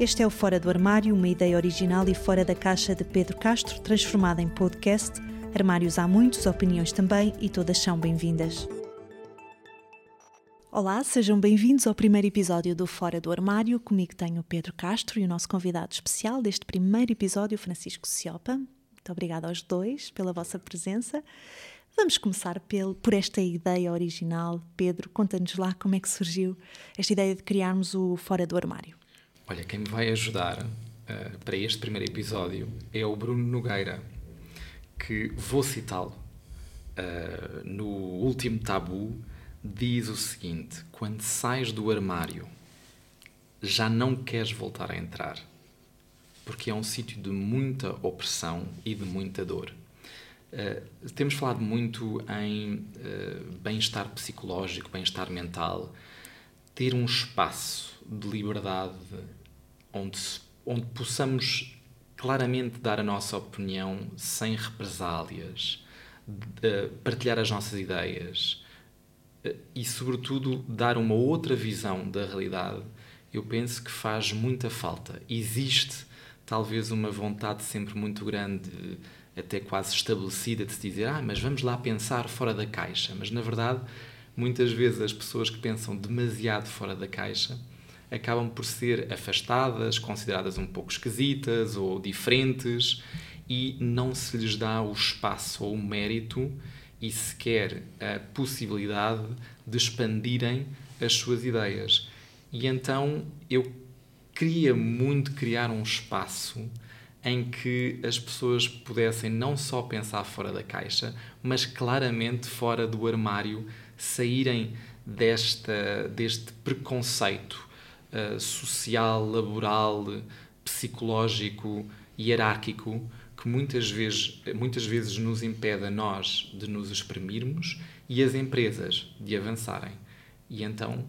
Este é o Fora do Armário, uma ideia original e fora da caixa de Pedro Castro, transformada em podcast. Armários há muitos, opiniões também, e todas são bem-vindas. Olá, sejam bem-vindos ao primeiro episódio do Fora do Armário. Comigo tenho o Pedro Castro e o nosso convidado especial deste primeiro episódio, Francisco Ciopa. Muito obrigada aos dois pela vossa presença. Vamos começar por esta ideia original. Pedro, conta-nos lá como é que surgiu esta ideia de criarmos o Fora do Armário. Olha, quem me vai ajudar uh, para este primeiro episódio é o Bruno Nogueira, que vou citá-lo. Uh, no último tabu, diz o seguinte: Quando sais do armário, já não queres voltar a entrar, porque é um sítio de muita opressão e de muita dor. Uh, temos falado muito em uh, bem-estar psicológico, bem-estar mental, ter um espaço de liberdade onde, onde possamos claramente dar a nossa opinião sem represálias, de, partilhar as nossas ideias eh, e, sobretudo, dar uma outra visão da realidade, eu penso que faz muita falta. Existe talvez uma vontade sempre muito grande, até quase estabelecida, de se dizer: ah, mas vamos lá pensar fora da caixa. Mas, na verdade, muitas vezes as pessoas que pensam demasiado fora da caixa acabam por ser afastadas, consideradas um pouco esquisitas ou diferentes e não se lhes dá o espaço ou o mérito e sequer a possibilidade de expandirem as suas ideias. E então eu queria muito criar um espaço em que as pessoas pudessem não só pensar fora da caixa, mas claramente fora do armário, saírem desta, deste preconceito uh, social, laboral, psicológico, hierárquico que muitas vezes, muitas vezes nos impede a nós de nos exprimirmos e as empresas de avançarem. E então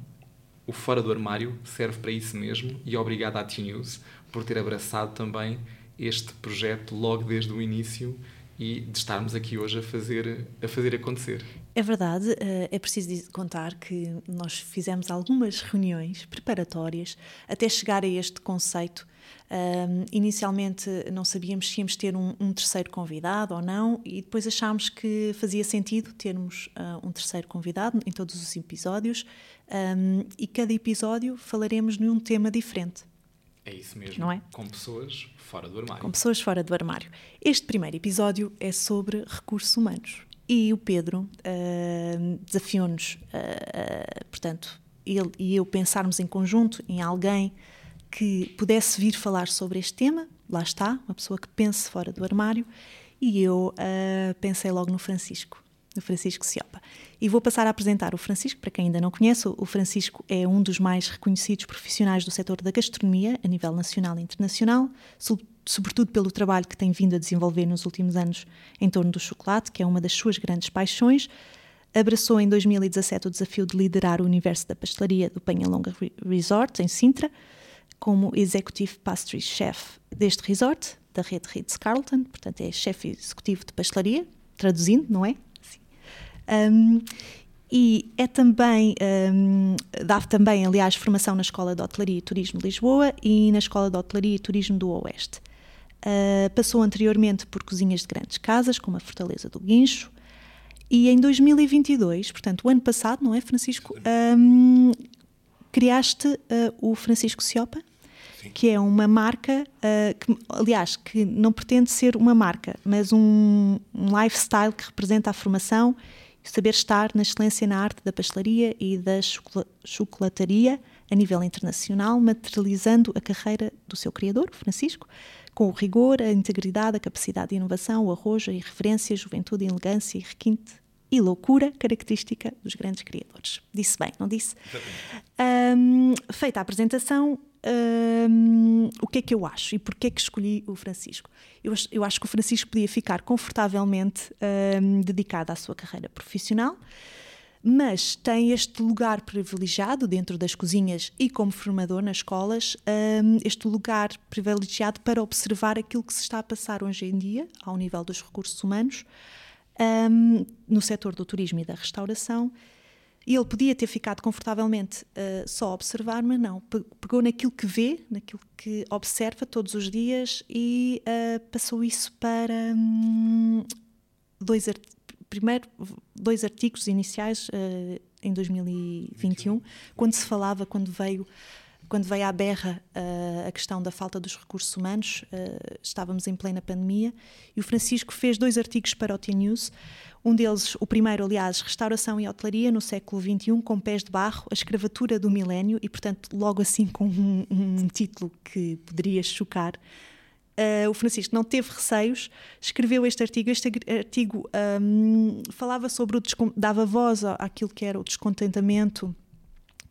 o Fora do Armário serve para isso mesmo e obrigado à T-News por ter abraçado também este projeto logo desde o início e de estarmos aqui hoje a fazer, a fazer acontecer. É verdade, eh, é preciso contar que nós fizemos algumas reuniões preparatórias até chegar a este conceito. Um, inicialmente não sabíamos se íamos ter um, um, terceiro convidado ou não, e depois achámos que fazia sentido termos uh, um terceiro convidado em todos os episódios, um, e cada episódio falaremos de um tema diferente. É isso mesmo. Não é? Com pessoas fora do armário. Com pessoas fora do armário. Este primeiro episódio é sobre recursos humanos. E o Pedro uh, desafiou-nos, uh, uh, portanto, ele e eu pensarmos em conjunto em alguém que pudesse vir falar sobre este tema. Lá está, uma pessoa que pense fora do armário. E eu pensei logo no Francisco do Francisco Ciopa. E vou passar a apresentar o Francisco, para quem ainda não conhece, o Francisco é um dos mais reconhecidos profissionais do setor da gastronomia, a nível nacional e internacional, sobretudo pelo trabalho que tem vindo a desenvolver nos últimos anos em torno do chocolate, que é uma das suas grandes paixões. Abraçou em 2017 o desafio de liderar o universo da pastelaria do Penhalonga Resort, em Sintra, como Executive Pastry Chef deste resort, da rede Ritz-Carlton, portanto é chefe executivo de pastelaria, traduzindo, não é? Um, e é também, um, dá também, aliás, formação na Escola de Hotelaria e Turismo de Lisboa e na Escola de Hotelaria e Turismo do Oeste. Uh, passou anteriormente por cozinhas de grandes casas, como a Fortaleza do Guincho, e em 2022, portanto, o ano passado, não é, Francisco? Um, criaste uh, o Francisco Ciopa, Sim. que é uma marca, uh, que, aliás, que não pretende ser uma marca, mas um, um lifestyle que representa a formação saber estar na excelência na arte da pastelaria e da chocolataria a nível internacional, materializando a carreira do seu criador, Francisco, com o rigor, a integridade, a capacidade de inovação, o arrojo, a irreverência, a juventude, a elegância e requinte e loucura característica dos grandes criadores. Disse bem, não disse? Um, feita a apresentação, o que é que eu acho e porquê é que escolhi o Francisco? Eu, eu acho que o Francisco podia ficar confortavelmente um, dedicado à sua carreira profissional, mas tem este lugar privilegiado dentro das cozinhas e como formador nas escolas, um, este lugar privilegiado para observar aquilo que se está a passar hoje em dia ao nível dos recursos humanos no setor do turismo e da restauração E ele podia ter ficado confortavelmente uh, só a observar, mas não. Pegou naquilo que vê, naquilo que observa todos os dias e uh, passou isso para um, dois primeiro dois artigos iniciais uh, em 2021, quando se falava, quando veio quando veio à berra uh, a questão da falta dos recursos humanos, uh, estávamos em plena pandemia, e o Francisco fez dois artigos para o T-News. Um deles, o primeiro, aliás, Restauração e Hotelaria no século XXI, com pés de barro, a escravatura do milénio, e, portanto, logo assim com um, um título que poderia chocar. Uh, o Francisco não teve receios, escreveu este artigo. Este artigo um, falava sobre o dava voz àquilo que era o descontentamento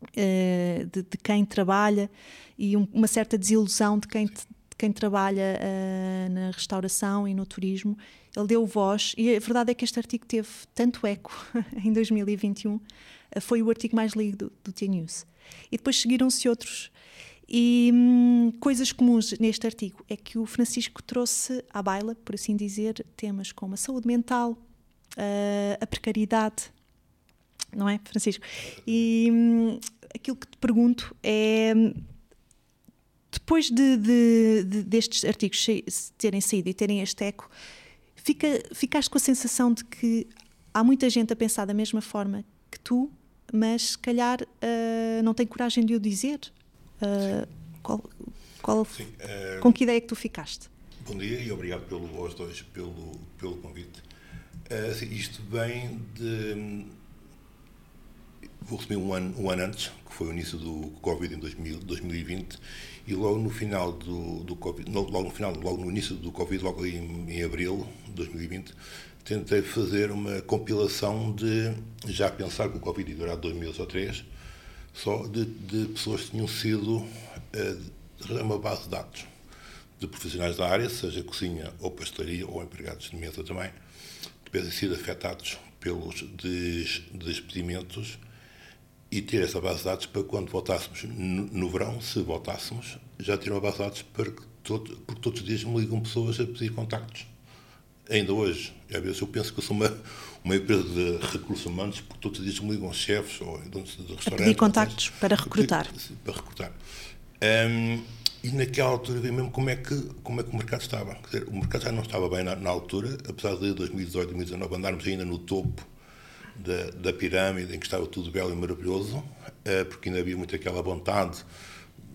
uh, de, de, quem trabalha e um, uma certa desilusão de quem, de quem trabalha uh, na restauração e no turismo. Ele deu voz e a verdade é que este artigo teve tanto eco em 2021, uh, foi o artigo mais lido do, do T-News. E depois seguiram-se outros. E hum, coisas comuns neste artigo é que o Francisco trouxe à baila, por assim dizer, temas como a saúde mental, uh, a precariedade, não é, Francisco? E hum, aquilo que te pergunto é depois de, de, de, destes artigos terem saído e terem este eco, fica, ficaste com a sensação de que há muita gente a pensar da mesma forma que tu, mas se calhar uh, não tem coragem de o dizer. Uh, qual, qual, Sim, uh, com que ideia é que tu ficaste? Bom dia e obrigado pelo, aos dois pelo, pelo convite. Assim, isto vem de vou assumir um ano, um ano antes, que foi o início do Covid em 2000, 2020, e logo no final do, do Covid, logo no final, logo no início do Covid, logo em, em abril de 2020, tentei fazer uma compilação de, já pensar que o Covid ia durar dois meses ou três, só de, de pessoas que tinham sido uh, uma base de dados de profissionais da área, seja cozinha ou pastelaria ou empregados de mesa também, que tivessem sido afetados pelos des, despedimentos e ter essa base de dados para quando voltássemos no, no verão, se voltássemos, já ter uma base de dados para que todo, porque todos os dias me ligam pessoas a pedir contactos. Ainda hoje, às vezes eu penso que eu sou uma, uma empresa de recursos humanos, porque todos os dias me ligam chefes ou donos de restaurantes. A pedir contactos para recrutar. Para recrutar. Um, e naquela altura vi mesmo como é que, como é que o mercado estava. Dizer, o mercado já não estava bem na, na altura, apesar de 2018, 2019 andarmos ainda no topo da, da pirâmide, em que estava tudo belo e maravilhoso, eh, porque ainda havia muito aquela vontade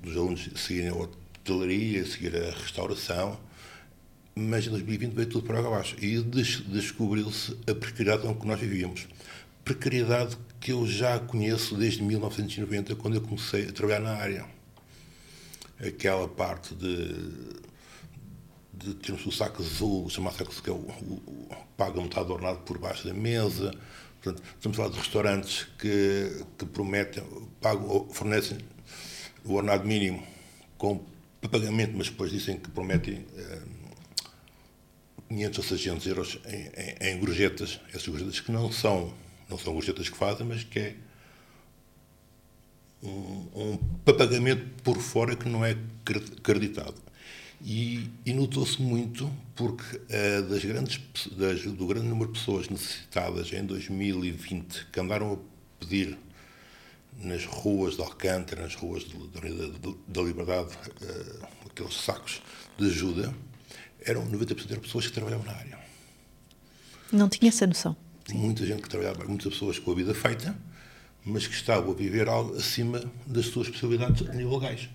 dos alunos seguirem a hotelaria, seguir a restauração, mas em 2020 veio tudo para abaixo e descobriu-se a precariedade em que nós vivíamos. Precariedade que eu já conheço desde 1990, quando eu comecei a trabalhar na área. Aquela parte de, de termos o saco azul, chamado saco que é o, o, o paga metade do ordenado por baixo da mesa, Portanto, estamos a falar de restaurantes que, que prometem, pagam, fornecem o ordenado mínimo com pagamento, mas depois dizem que prometem eh, 500 ou 600 euros em, em, em gorjetas. Essas gorjetas que não são, não são gorjetas que fazem, mas que é um, um pagamento por fora que não é acreditado. E, e notou-se muito porque uh, das grandes, das, do grande número de pessoas necessitadas em 2020 que andaram a pedir nas ruas de Alcântara, nas ruas da da Liberdade, uh, aqueles sacos de ajuda, eram 90% eram pessoas que trabalhavam na área. Não tinha essa noção. Muita gente que trabalhava, muitas pessoas com a vida feita, mas que estavam a viver algo acima das suas possibilidades a nível legais.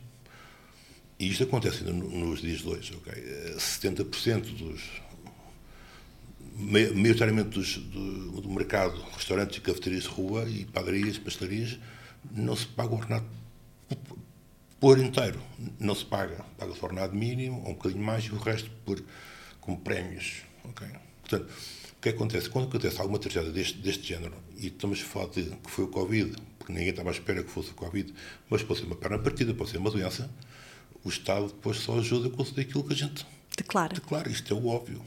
E isto acontece nos dias de hoje. Okay? 70% dos. maioritariamente dos, do, do, mercado, restaurantes cafeterias de rua e padarias, pastelarias, não se paga o ordenado por inteiro. Não se paga. Paga-se o ordenado mínimo, ou um bocadinho mais, e o resto por, como prémios. Okay? Portanto, o que acontece? Quando acontece alguma tragédia deste, deste género, e estamos a falar de que foi o Covid, porque ninguém estava à espera que fosse o Covid, mas pode ser uma perna partida, pode ser uma doença, o Estado depois só ajuda com aquilo que a gente declara. declara. Isto é o óbvio.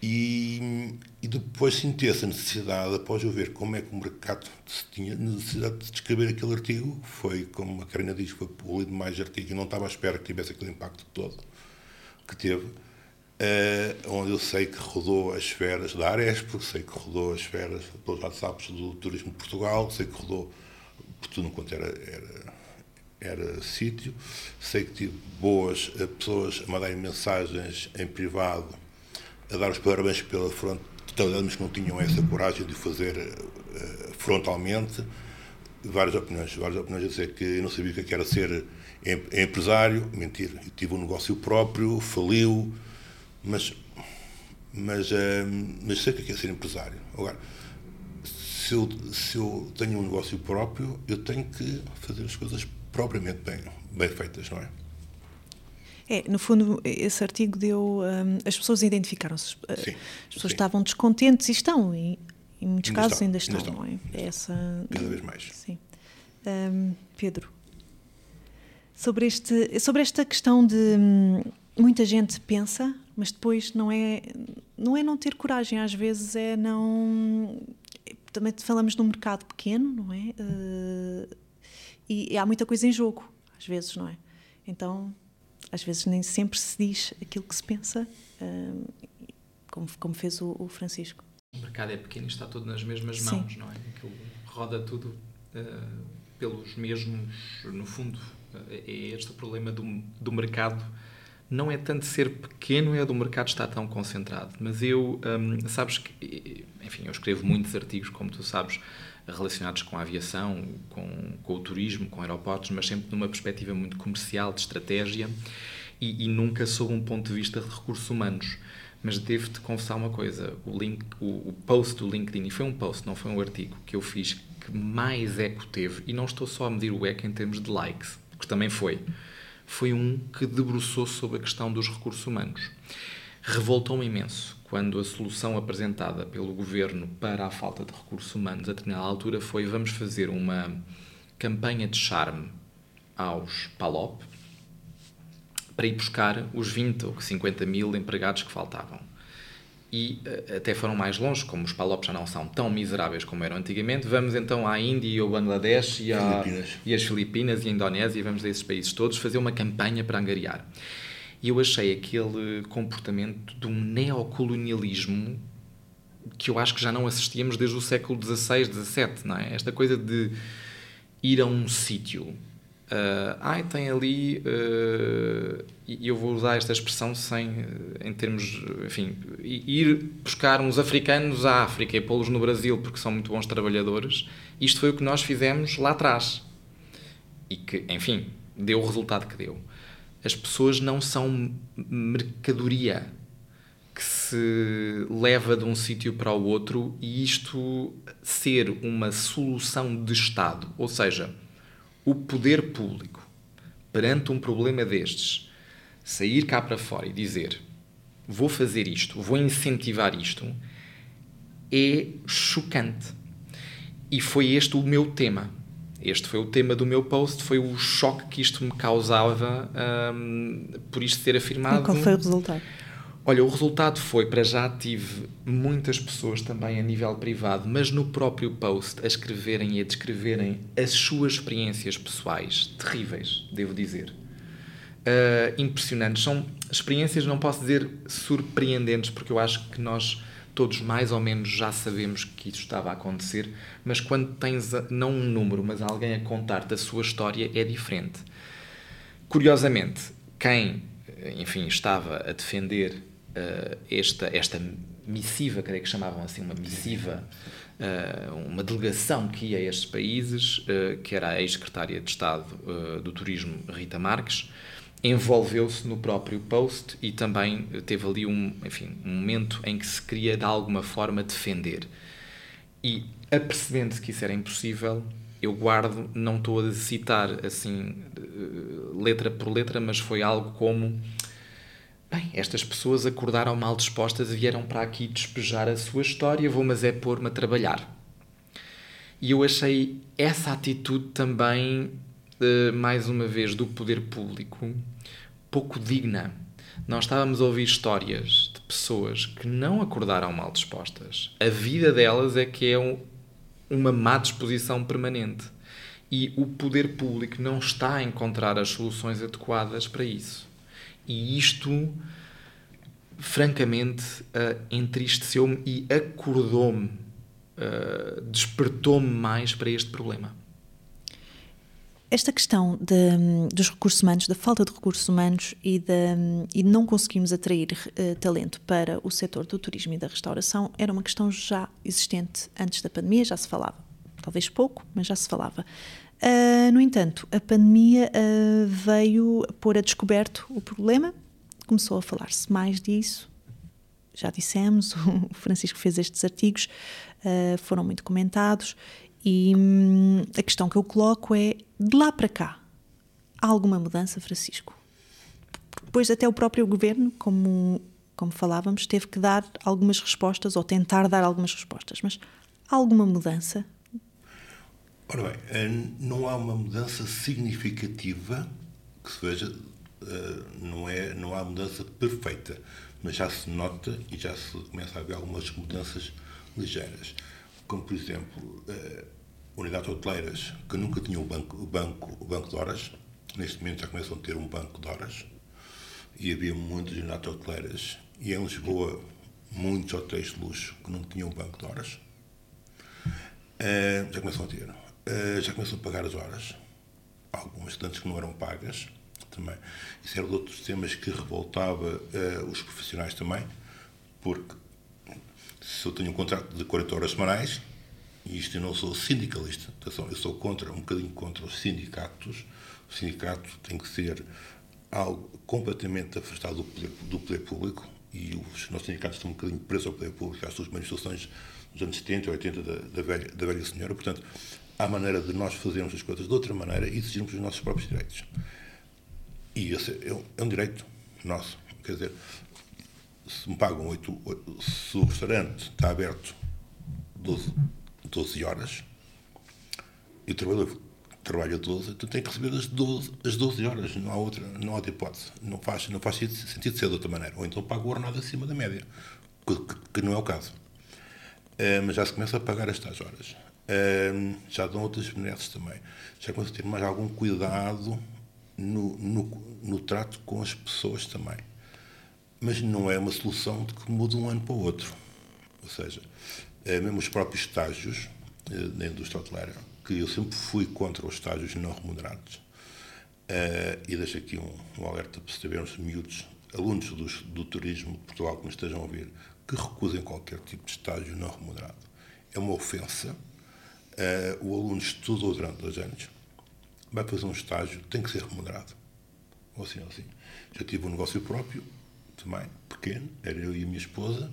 E, e depois senti essa necessidade, após eu ver como é que o mercado tinha necessidade de descrever aquele artigo, foi, como a Karina diz, foi polido mais artigo e não estava à espera que tivesse aquele impacto todo que teve. uh, onde eu sei que rodou as esferas da Arespo, sei que rodou as esferas dos WhatsApps do Turismo de Portugal, sei que rodou por tudo quanto era, era, era sítio, sei que tive boas uh, pessoas a mandarem mensagens em privado, a dar os parabéns pela frontalidade, mas que não tinham essa coragem de fazer uh, frontalmente. Várias opiniões, várias opiniões a dizer que eu não sabia o que é era ser empresário, mentira, eu tive um negócio próprio, faliu, mas, mas, uh, mas sei o que é ser empresário. Agora, se eu, se eu tenho um negócio próprio, eu tenho que fazer as coisas propriamente bem, bem feitas, não é? É, no fundo, esse artigo deu. Um, as pessoas identificaram-se. As pessoas sim. estavam descontentes e estão, e em muitos ainda casos estão, ainda estão, ainda estão. não é? Essa, Cada vez mais. Sim. Um, Pedro, sobre, este, sobre esta questão de. Hum, muita gente pensa, mas depois não é não é não ter coragem às vezes é não também falamos de um mercado pequeno não é uh, e, e, há muita coisa em jogo às vezes não é? Então às vezes nem sempre se diz aquilo que se pensa uh, como como fez o, o, Francisco. O mercado é pequeno e está tudo nas mesmas mãos Sim. não é? Aquilo roda tudo uh, pelos mesmos no fundo é este o problema do, do mercado não é tanto ser pequeno, é do mercado estar tão concentrado. Mas eu, hum, sabes que, enfim, eu escrevo muitos artigos, como tu sabes, relacionados com a aviação, com, com o turismo, com aeroportos, mas sempre numa perspectiva muito comercial, de estratégia e, e nunca sob um ponto de vista de recursos humanos. Mas devo-te confessar uma coisa: o, link, o, o post do LinkedIn, e foi um post, não foi um artigo, que eu fiz que mais eco teve, e não estou só a medir o eco em termos de likes, porque também foi foi um que debruçou sobre a questão dos recursos humanos. Revoltou-me imenso quando a solução apresentada pelo governo para a falta de recursos humanos a determinada altura foi vamos fazer uma campanha de charme aos PALOP para ir buscar os 20 ou 50 mil empregados que faltavam e uh, até foram mais longe, como os palopes já não são tão miseráveis como eram antigamente, vamos então à Índia e ao Bangladesh e, à, e às Filipinas e à Indonésia, e vamos a esses países todos fazer uma campanha para angariar. E eu achei aquele comportamento de um neocolonialismo que eu acho que já não assistíamos desde o século XVI, XVII, não é? Esta coisa de ir a um sítio Uh, ai, tem ali, uh, e eu vou usar esta expressão sem, em termos, enfim, ir buscar uns africanos à África e pô-los no Brasil porque são muito bons trabalhadores. Isto foi o que nós fizemos lá atrás. E que, enfim, deu o resultado que deu. As pessoas não são mercadoria que se leva de um sítio para o outro e isto ser uma solução de Estado, ou seja, o poder público, perante um problema destes, sair cá para fora e dizer vou fazer isto, vou incentivar isto, é chocante. E foi este o meu tema. Este foi o tema do meu post, foi o choque que isto me causava um, por isto ser afirmado. E qual foi o resultado? Olha, o resultado foi, para já tive muitas pessoas também a nível privado, mas no próprio post a escreverem e a descreverem as suas experiências pessoais, terríveis, devo dizer. Uh, impressionantes. São experiências, não posso dizer surpreendentes, porque eu acho que nós todos mais ou menos já sabemos que isso estava a acontecer, mas quando tens não um número, mas alguém a contar-te a sua história, é diferente. Curiosamente, quem, enfim, estava a defender uh, esta, esta missiva, creio que chamavam assim, uma missiva, uh, uma delegação que ia a estes países, uh, que era a ex-secretária de Estado do Turismo, Rita Marques, envolveu-se no próprio post e também teve ali um, enfim, um momento em que se queria de alguma forma defender. E apercebendo-se que isso era impossível, eu guardo, não estou a citar assim letra por letra, mas foi algo como Bem, estas pessoas acordaram mal dispostas e vieram para aqui despejar a sua história, vou mas é pôr-me a trabalhar. E eu achei essa atitude também, eh, mais uma vez, do poder público, pouco digna. Nós estávamos a ouvir histórias de pessoas que não acordaram mal dispostas. A vida delas é que é um, uma má disposição permanente. E o poder público não está a encontrar as soluções adequadas para isso. E isto francamente, uh, entristeceu-me e acordou-me, uh, despertou-me mais para este problema. Esta questão de, dos recursos humanos, da falta de recursos humanos e de, e não conseguimos atrair uh, talento para o setor do turismo e da restauração era uma questão já existente antes da pandemia, já se falava. Talvez pouco, mas já se falava. Uh, no entanto, a pandemia uh, veio pôr a descoberto o problema, começou a falar-se mais disso. Já dissemos, o Francisco fez estes artigos, foram muito comentados e hum, a questão que eu coloco é: de lá para cá, há alguma mudança, Francisco? Depois, até o próprio governo, como, como falávamos, teve que dar algumas respostas ou tentar dar algumas respostas. Mas há alguma mudança? Ora bem, eh, não há uma mudança significativa que se veja, eh, não, é, não há mudança perfeita, mas já se nota e já se começa a haver algumas mudanças ligeiras. Como, por exemplo, eh, unidades hoteleiras que nunca tinham o banco, o banco, o banco de horas, neste momento já começam a ter um banco de horas, e havia muitas unidades hoteleiras, e em Lisboa, muitos hotéis de luxo que não tinham um banco de horas, já começam a ter. Uh, já começam a pagar as horas, algumas tantas que não eram pagas também. Isso era um dos temas que revoltava uh, os profissionais também, porque se eu tenho um contrato de 40 horas semanais, e isto eu não sou sindicalista, atenção, eu sou contra, um bocadinho contra os sindicatos. O sindicato tem que ser algo completamente afastado do poder, do poder público e os nossos sindicatos estão um bocadinho presos ao poder público, às suas manifestações dos anos 70 ou 80 da, da, velha, da velha senhora. Portanto, há maneira de nós fazermos as coisas de outra maneira e exigirmos os nossos próprios direitos. E esse é um, é um direito nosso. Quer dizer, se me pagam 8, 8 se o restaurante está aberto 12, 12 horas, e o trabalhador trabalha 12, tu tens que receber as 12, as 12 horas, não há outra, não há outra hipótese. Não faz, não faz sentido ser de outra maneira. Ou então paga o ordenado acima da média, que, que não é o caso. Uh, mas já se começa a pagar estas horas. Uh, já dão outras benesses também. Já começa a ter mais algum cuidado no, no, no trato com as pessoas também. Mas não é uma solução de que muda um ano para o outro. Ou seja, é, mesmo os próprios estágios eh, na indústria hoteleira, que eu sempre fui contra os estágios não remunerados. Uh, e deixo aqui um, um alerta para sabermos, miúdos, alunos do, do turismo de Portugal que me estejam a ouvir, que recusem qualquer tipo de estágio não remunerado. É uma ofensa. Uh, o aluno estudou durante dois anos, vai fazer um estágio, tem que ser remunerado. Ou assim, ou assim. Já tive um negócio próprio, também, pequeno, era eu e a minha esposa,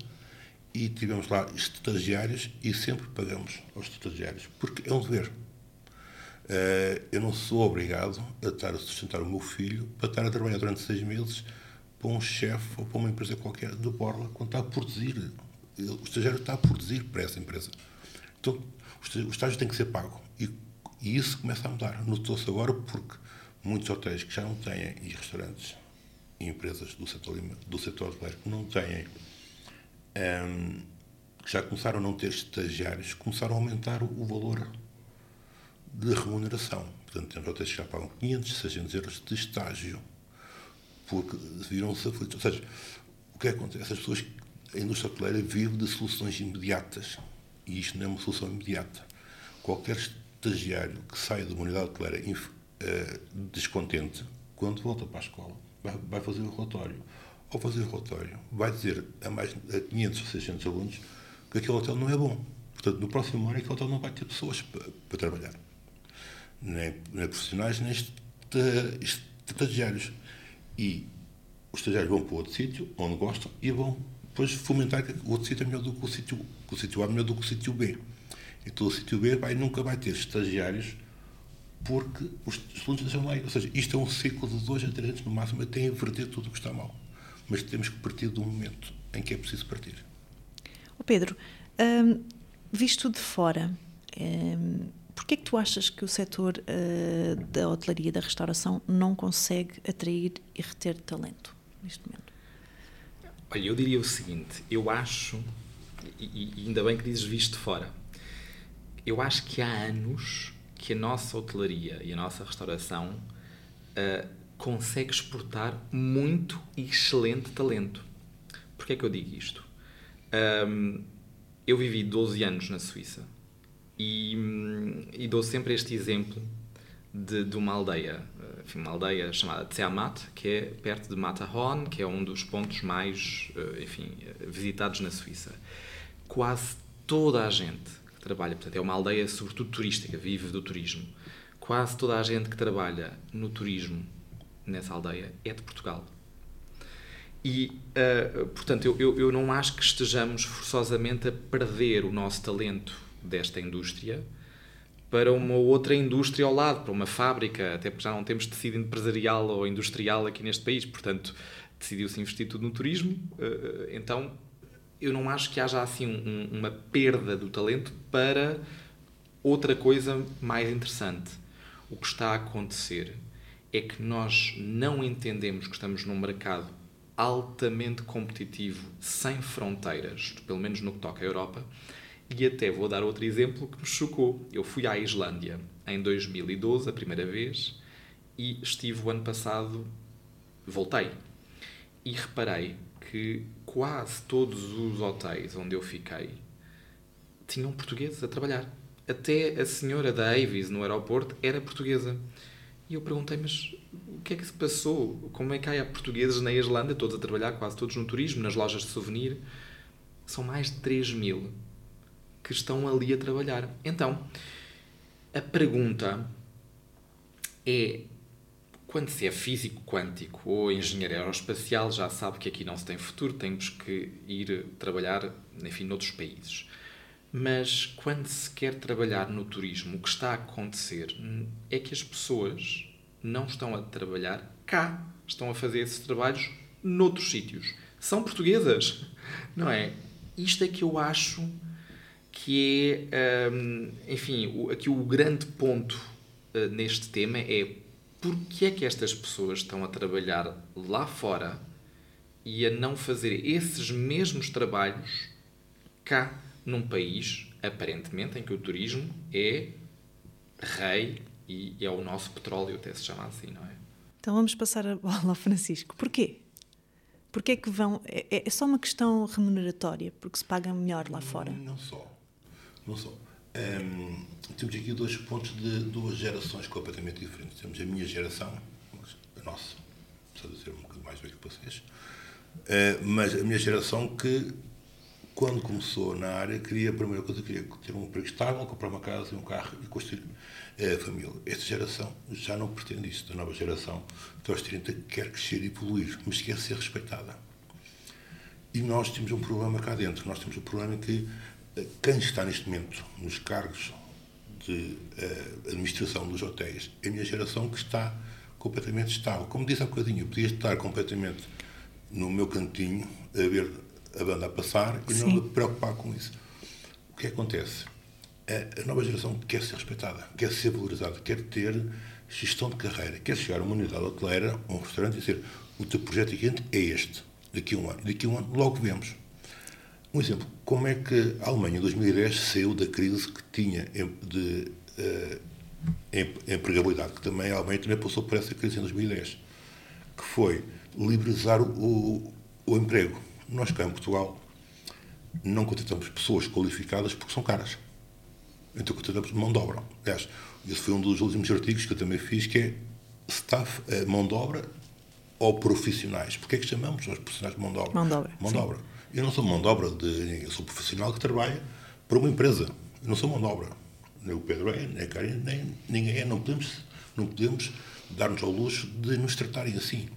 e tivemos lá estagiários e sempre pagamos aos estagiários, porque é um dever. Uh, eu não sou obrigado a estar a sustentar o meu filho para estar a trabalhar durante seis meses para um chefe ou para uma empresa qualquer de borla quando está a produzir. O estagiário está a produzir para essa empresa. Então, o estágio tem que ser pago. E, e isso começa a mudar. Notou-se agora porque muitos hotéis que já não têm, e restaurantes e empresas do setor, do setor hoteleiro que não têm um, que já começaram a não ter estagiários, começaram a aumentar o, o valor de remuneração. Portanto, temos hotéis que já pagam 500, 600 euros de estágio, porque viram-se aflitos. Ou seja, o que é acontece? Essas pessoas, a indústria hoteleira vive de soluções imediatas. E isto não é uma solução imediata. Qualquer estagiário que saia de uma unidade hoteleira uh, descontente, quando volta para a escola, vai, vai fazer o relatório ao fazer o relatório, vai dizer a mais de 500 ou 600 alunos que aquele hotel não é bom. Portanto, no próximo ano, aquele hotel não vai ter pessoas para, para trabalhar. Nem, nem profissionais, nem estagiários. E os estagiários vão para outro sítio, onde gostam, e vão depois fomentar que o outro sítio é melhor do que o sítio, que o sítio A é melhor do que o sítio B. Então o sítio B vai, nunca vai ter estagiários porque os alunos deixam lá. Ou seja, isto é um ciclo de dois a três anos no máximo até inverter tudo o que está mal mas temos que partir um momento em que é preciso partir. Oh Pedro, hum, visto de fora, hum, porquê é que tu achas que o setor uh, da hotelaria da restauração não consegue atrair e reter talento neste momento? Olha, eu diria o seguinte, eu acho, e, e ainda bem que dizes visto de fora, eu acho que há anos que a nossa hotelaria e a nossa restauração uh, consegue exportar muito e excelente talento. Porquê é que eu digo isto? Um, eu vivi 12 anos na Suíça e, e dou sempre este exemplo de, de, uma aldeia, enfim, uma aldeia chamada Zermatt, que é perto de Matterhorn, que é um dos pontos mais eh, enfim, visitados na Suíça. Quase toda a gente que trabalha, portanto, é uma aldeia sobretudo turística, vive do turismo. Quase toda a gente que trabalha no turismo nessa aldeia é de Portugal. E, uh, portanto, eu, eu, eu não acho que estejamos forçosamente a perder o nosso talento desta indústria para uma outra indústria ao lado, para uma fábrica, até porque já não temos tecido empresarial ou industrial aqui neste país, portanto, decidiu-se investir tudo no turismo. Uh, então, eu não acho que haja assim um, uma perda do talento para outra coisa mais interessante. O que está a acontecer é que nós não entendemos que estamos num mercado altamente competitivo, sem fronteiras, pelo menos no que toca à Europa. E até vou dar outro exemplo que me chocou. Eu fui à Islândia em 2012, a primeira vez, e estive o ano passado, voltei. E reparei que quase todos os hotéis onde eu fiquei tinham portugueses a trabalhar. Até a senhora da Avis no aeroporto era portuguesa. E eu perguntei, mas o que é que se passou? Como é que há portugueses na Islândia, todos a trabalhar, quase todos no turismo, nas lojas de souvenir? São mais de 3 mil que estão ali a trabalhar. Então, a pergunta é: quando se é físico quântico ou engenheiro aeroespacial, já sabe que aqui não se tem futuro, temos que ir trabalhar, enfim, noutros países. Mas quando se quer trabalhar no turismo, o que está a acontecer é que as pessoas não estão a trabalhar cá, estão a fazer esses trabalhos noutros sítios. São portuguesas, não é? Isto é que eu acho que é, hum, enfim, aqui o grande ponto uh, neste tema é porque é que estas pessoas estão a trabalhar lá fora e a não fazer esses mesmos trabalhos cá num país, aparentemente, em que o turismo é rei e é o nosso petróleo, até se chama assim, não é? Então vamos passar a bola ao Francisco. Porquê? Porquê é que vão. É, é só uma questão remuneratória, porque se paga melhor lá fora? Não só. Não só. Um, temos aqui dois pontos de duas gerações completamente diferentes. Temos a minha geração, a nossa, de ser um bocadinho mais velho que vocês, uh, mas a minha geração que quando começou na área, queria, a primeira coisa, queria ter um emprego estável, comprar uma casa e um carro e construir a eh, família. Esta geração já não pretende isso. A nova geração, até aos 30, quer crescer e evoluir, mas quer ser respeitada. E nós temos um problema cá dentro. Nós temos um problema que quem está neste momento nos cargos de uh, administração dos hotéis é a minha geração que está completamente estável. Como disse há bocadinho, eu podia estar completamente no meu cantinho a ver a banda a passar e não me preocupar com isso. O que acontece? A nova geração quer ser respeitada, quer ser valorizada, quer ter gestão de carreira, quer chegar a uma unidade hoteleira, um restaurante e dizer o teu projeto seguinte é este, daqui a um ano. Daqui a um ano logo vemos. Um exemplo, como é que a Alemanha em 2010 saiu da crise que tinha de uh, empregabilidade, que também a Alemanha também passou por essa crise em 2010, que foi liberalizar o, o, o emprego nós cá em Portugal não contratamos pessoas qualificadas porque são caras. Então contratamos mão de obra. Aliás, esse foi um dos últimos artigos que eu também fiz, que é staff, é mão de obra ou profissionais. Porquê é que chamamos os profissionais de mão de obra? Mão de obra. Mão de obra. Eu não sou mão de obra de ninguém, eu sou profissional que trabalha para uma empresa. Eu não sou mão de obra. Nem o Pedro é, nem a Karen, nem ninguém é. Não podemos, não podemos dar-nos ao luxo de nos tratarem assim.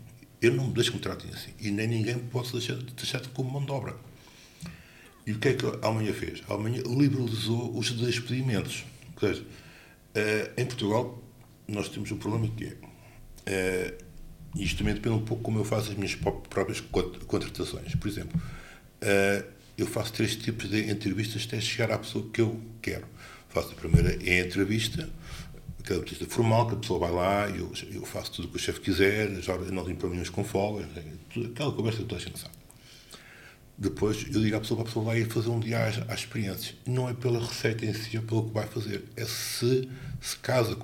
Eu não me deixo que me tratem assim. E nem ninguém pode deixar, deixar de como mão de obra. E o que é que a Alemanha fez? A Alemanha liberalizou os despedimentos. Ou seja, uh, em Portugal, nós temos um problema que é. Uh, isto também depende um pouco como eu faço as minhas próprias contratações. Por exemplo, uh, eu faço três tipos de entrevistas até chegar à pessoa que eu quero. Faço a primeira é a entrevista, aquela notícia formal, que a pessoa vai lá, eu, eu faço tudo o que o chefe quiser, já não tenho problemas com folga, aquela conversa que toda a gente sabe. Depois eu digo à pessoa para a pessoa vai fazer um dia à, à experiência. Não é pela receita em si, é pelo que vai fazer. É se se casa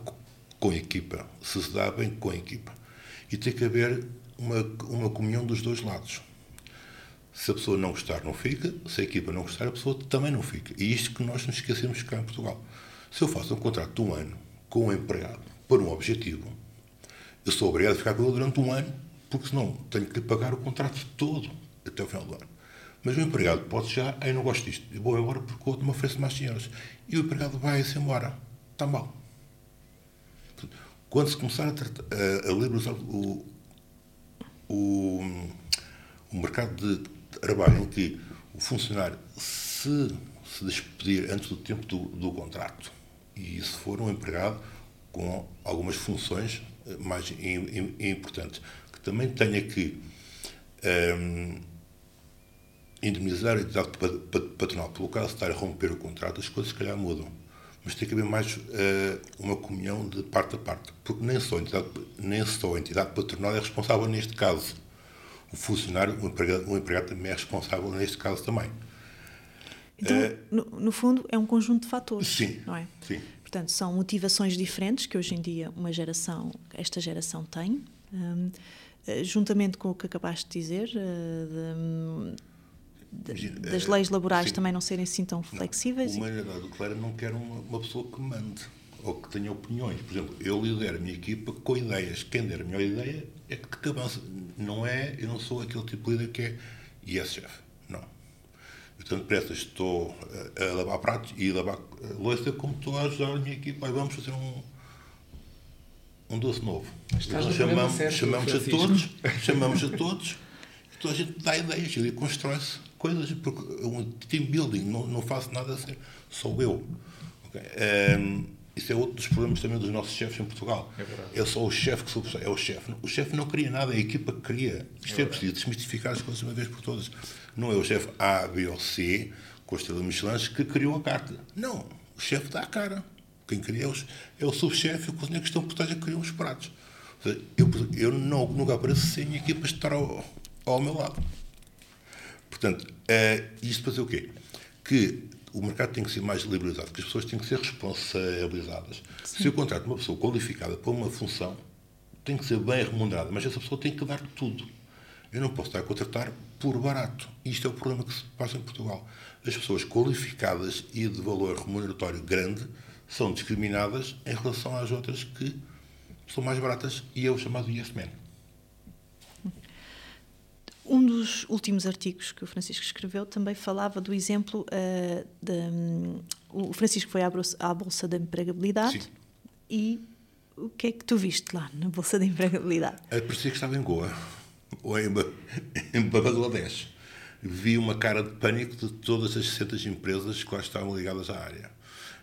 com a equipa, se se dá bem com a equipa. E tem que haver uma, uma comunhão dos dois lados. Se a pessoa não gostar, não fica. Se a equipa não gostar, a pessoa também não fica. E isto que nós nos esquecemos cá em Portugal. Se eu faço um contrato de um ano com um empregado para um objetivo, eu sou obrigado a ficar com ele durante um ano, porque senão tenho que pagar o contrato todo até o final do ano. Mas o empregado pode chegar, eu não gosto disto, eu vou embora porque outro me oferece mais dinheiro. E o empregado vai-se embora. Está mal. Quando se começar a, tratar, a, a liberalizar o, o, o mercado de trabalho em que o funcionário se, se despedir antes do tempo do, do contrato e se for um empregado com algumas funções eh, mais importantes, que também tenha que um, ehm, indemnizar a entidade patronal pelo caso de estar a romper o contrato, as coisas se calhar mudam. Mas tem que haver mais uh, uma comunhão de parte a parte, porque nem só, a entidade, nem só a entidade patronal é responsável neste caso. O funcionário, o empregado, o empregado também é responsável neste caso também. Então, uh, no, no, fundo, é um conjunto de fatores, sim, não é? Sim. Portanto, são motivações diferentes que hoje em dia uma geração, esta geração tem, um, eh, juntamente com o que acabaste de dizer, uh, de, de, das leis laborais sim. também não serem assim tão flexíveis. Não, uma humanidade clara não quer uma, uma, pessoa que mande ou que tenha opiniões. Por exemplo, eu lidero a minha equipa com ideias. Quem der a melhor ideia é que avança. Não é, eu não sou aquele tipo de líder que é yes, chefe. Não. Portanto, pressa, estou a, a lavar pratos e a lavar louça como estou a ajudar a minha equipa. Vamos fazer um, um doce novo. Estás chamamos, certo, chamamos a todos, chamamos a todos, e toda a gente dá ideias e constrói-se coisas, porque um team building, não, não faço nada assim, sou eu. Okay? Um, isso é outro dos problemas também dos nossos chefes em Portugal. É, é só o chefe que sou, é o chefe. O chefe não cria nada, é a equipa que cria. Isto é, é preciso desmistificar as coisas uma vez por todas. Não é o chefe A, B ou C, com a estrela Michelin, que criou a carta. Não, o chefe dá a cara. Quem cria é o, é o subchefe e o cozinheiro que estão por trás que criam os pratos. Eu, eu não, nunca apareço sem equipas estar ao, ao meu lado. Portanto, é, isto para dizer o quê? Que o mercado tem que ser mais liberalizado, que as pessoas têm que ser responsabilizadas. Sim. Se eu contrato uma pessoa qualificada para uma função, tem que ser bem remunerada, mas essa pessoa tem que dar tudo. Eu não posso estar a contratar por barato. Isto é o problema que se passa em Portugal. As pessoas qualificadas e de valor remuneratório grande são discriminadas em relação às outras que são mais baratas e é o chamado yes man. Um dos últimos artigos que o Francisco escreveu também falava do exemplo uh, de, um, o Francisco foi à Bolsa, à Bolsa da Empregabilidade Sim. e o que é que tu viste lá na Bolsa da Empregabilidade? É, parecia que estava em Goa ou em, em Bangladesh. Vi uma cara de pânico de todas as 60 empresas que lá estavam ligadas à área.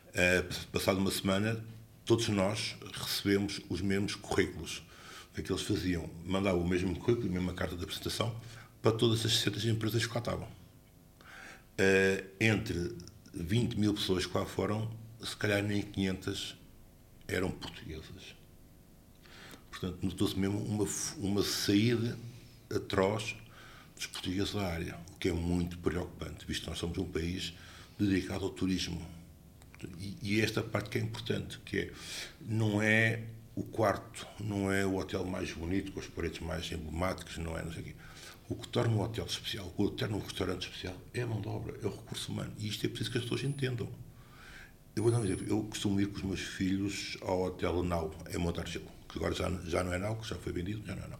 Uh, passado uma semana, todos nós recebemos os mesmos currículos o que é que eles faziam? Mandavam o mesmo currículo, a mesma carta de apresentação para todas as 60 empresas que lá estavam. Uh, entre 20 mil pessoas que lá foram, se calhar nem 500 eram portuguesas. Portanto, notou-se mesmo uma, uma saída atroz dos portugueses da área, o que é muito preocupante, visto que nós somos um país dedicado ao turismo. E, e esta parte que é importante, que é, não é o quarto não é o hotel mais bonito, com as paredes mais emblemáticas, não é, não sei o quê. O que torna um hotel especial, o que torna um restaurante especial, é a mão de obra, é o recurso humano. E isto é preciso que as pessoas entendam. Eu vou dar um exemplo. Eu costumo ir com os meus filhos ao Hotel Nau, em Montargil, que agora já, já não é Nau, que já foi vendido, já não é Nau.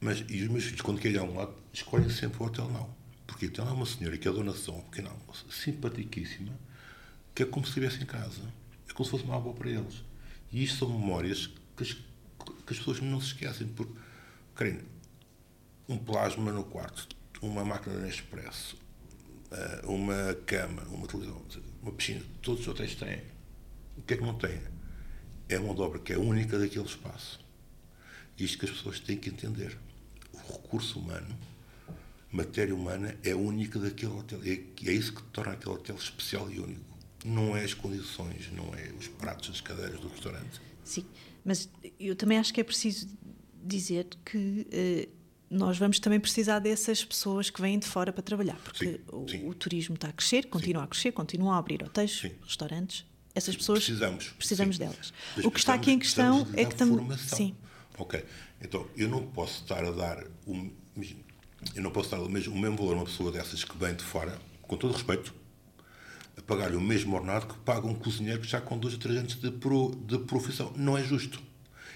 Mas, e os meus filhos, quando querem ir a um lado, escolhem sempre o Hotel Nau. Porque então há uma senhora que é dona de um pequena almoço, simpaticíssima, que é como se estivesse em casa. É como se fosse uma avó para eles. E isto são memórias que as, que as pessoas não se esquecem, porque, Karina, um plasma no quarto, uma máquina de expresso, eh, uma cama, uma televisão, uma piscina, todos os hotéis têm. O que é que não têm? É uma obra que é única daquele espaço. Isto que as pessoas têm que entender. O recurso humano, matéria humana, é única daquele hotel. É, é isso que torna aquele hotel especial e único não é as condições, não é os pratos, as cadeiras do restaurante. Sim, mas eu também acho que é preciso dizer que eh, nós vamos também precisar dessas pessoas que vêm de fora para trabalhar, porque sim, o, sim. o, turismo está a crescer, continua sim. a crescer, continua a abrir hotéis, restaurantes. Essas pessoas precisamos, precisamos delas. Mas o que está aqui em questão é que também. Sim. Ok. Então, eu não posso estar a dar. Um, eu não posso dar o mesmo, o mesmo valor a uma pessoa dessas que vem de fora, com todo respeito, a pagar-lhe o mesmo ordenado que paga um cozinheiro que já com dois ou três anos de, pro, de profissão. Não é justo.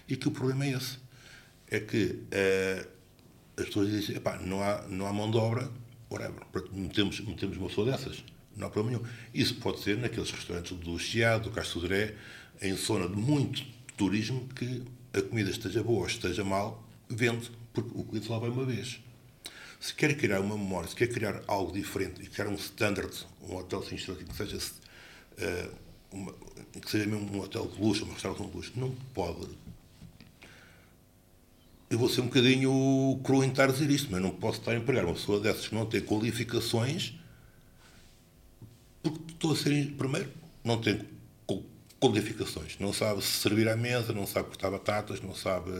E que o problema é esse. É que uh, as pessoas dizem, epá, não há, não há mão de obra, whatever, metemos, metemos uma pessoa dessas. Não há problema nenhum. Isso pode ser naqueles restaurantes do Chiado, do Castro Sodré, em zona de muito turismo, que a comida esteja boa ou esteja mal, vende, porque o cliente lá vai uma vez. Se quer criar uma memória, se quer criar algo diferente e criar um standard, um hotel estrelas, que seja, uh, uma, que seja mesmo um hotel de luxo, um restaurante de luxo, não pode. Eu vou ser um bocadinho cru em estar a dizer isto, mas não posso estar a empregar uma pessoa dessas que não tem qualificações, porque estou a ser, primeiro, não tem qualificações, não sabe servir à mesa, não sabe cortar batatas, não sabe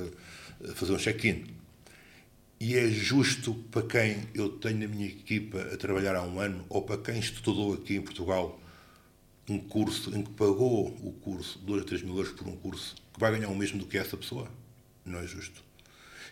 eh, fazer um check-in e é justo para quem eu tenho na minha equipa a trabalhar há um ano ou para quem estudou aqui em Portugal um curso em que pagou o curso 2 a 3 mil euros por um curso que vai ganhar o mesmo do que essa pessoa? Não é justo.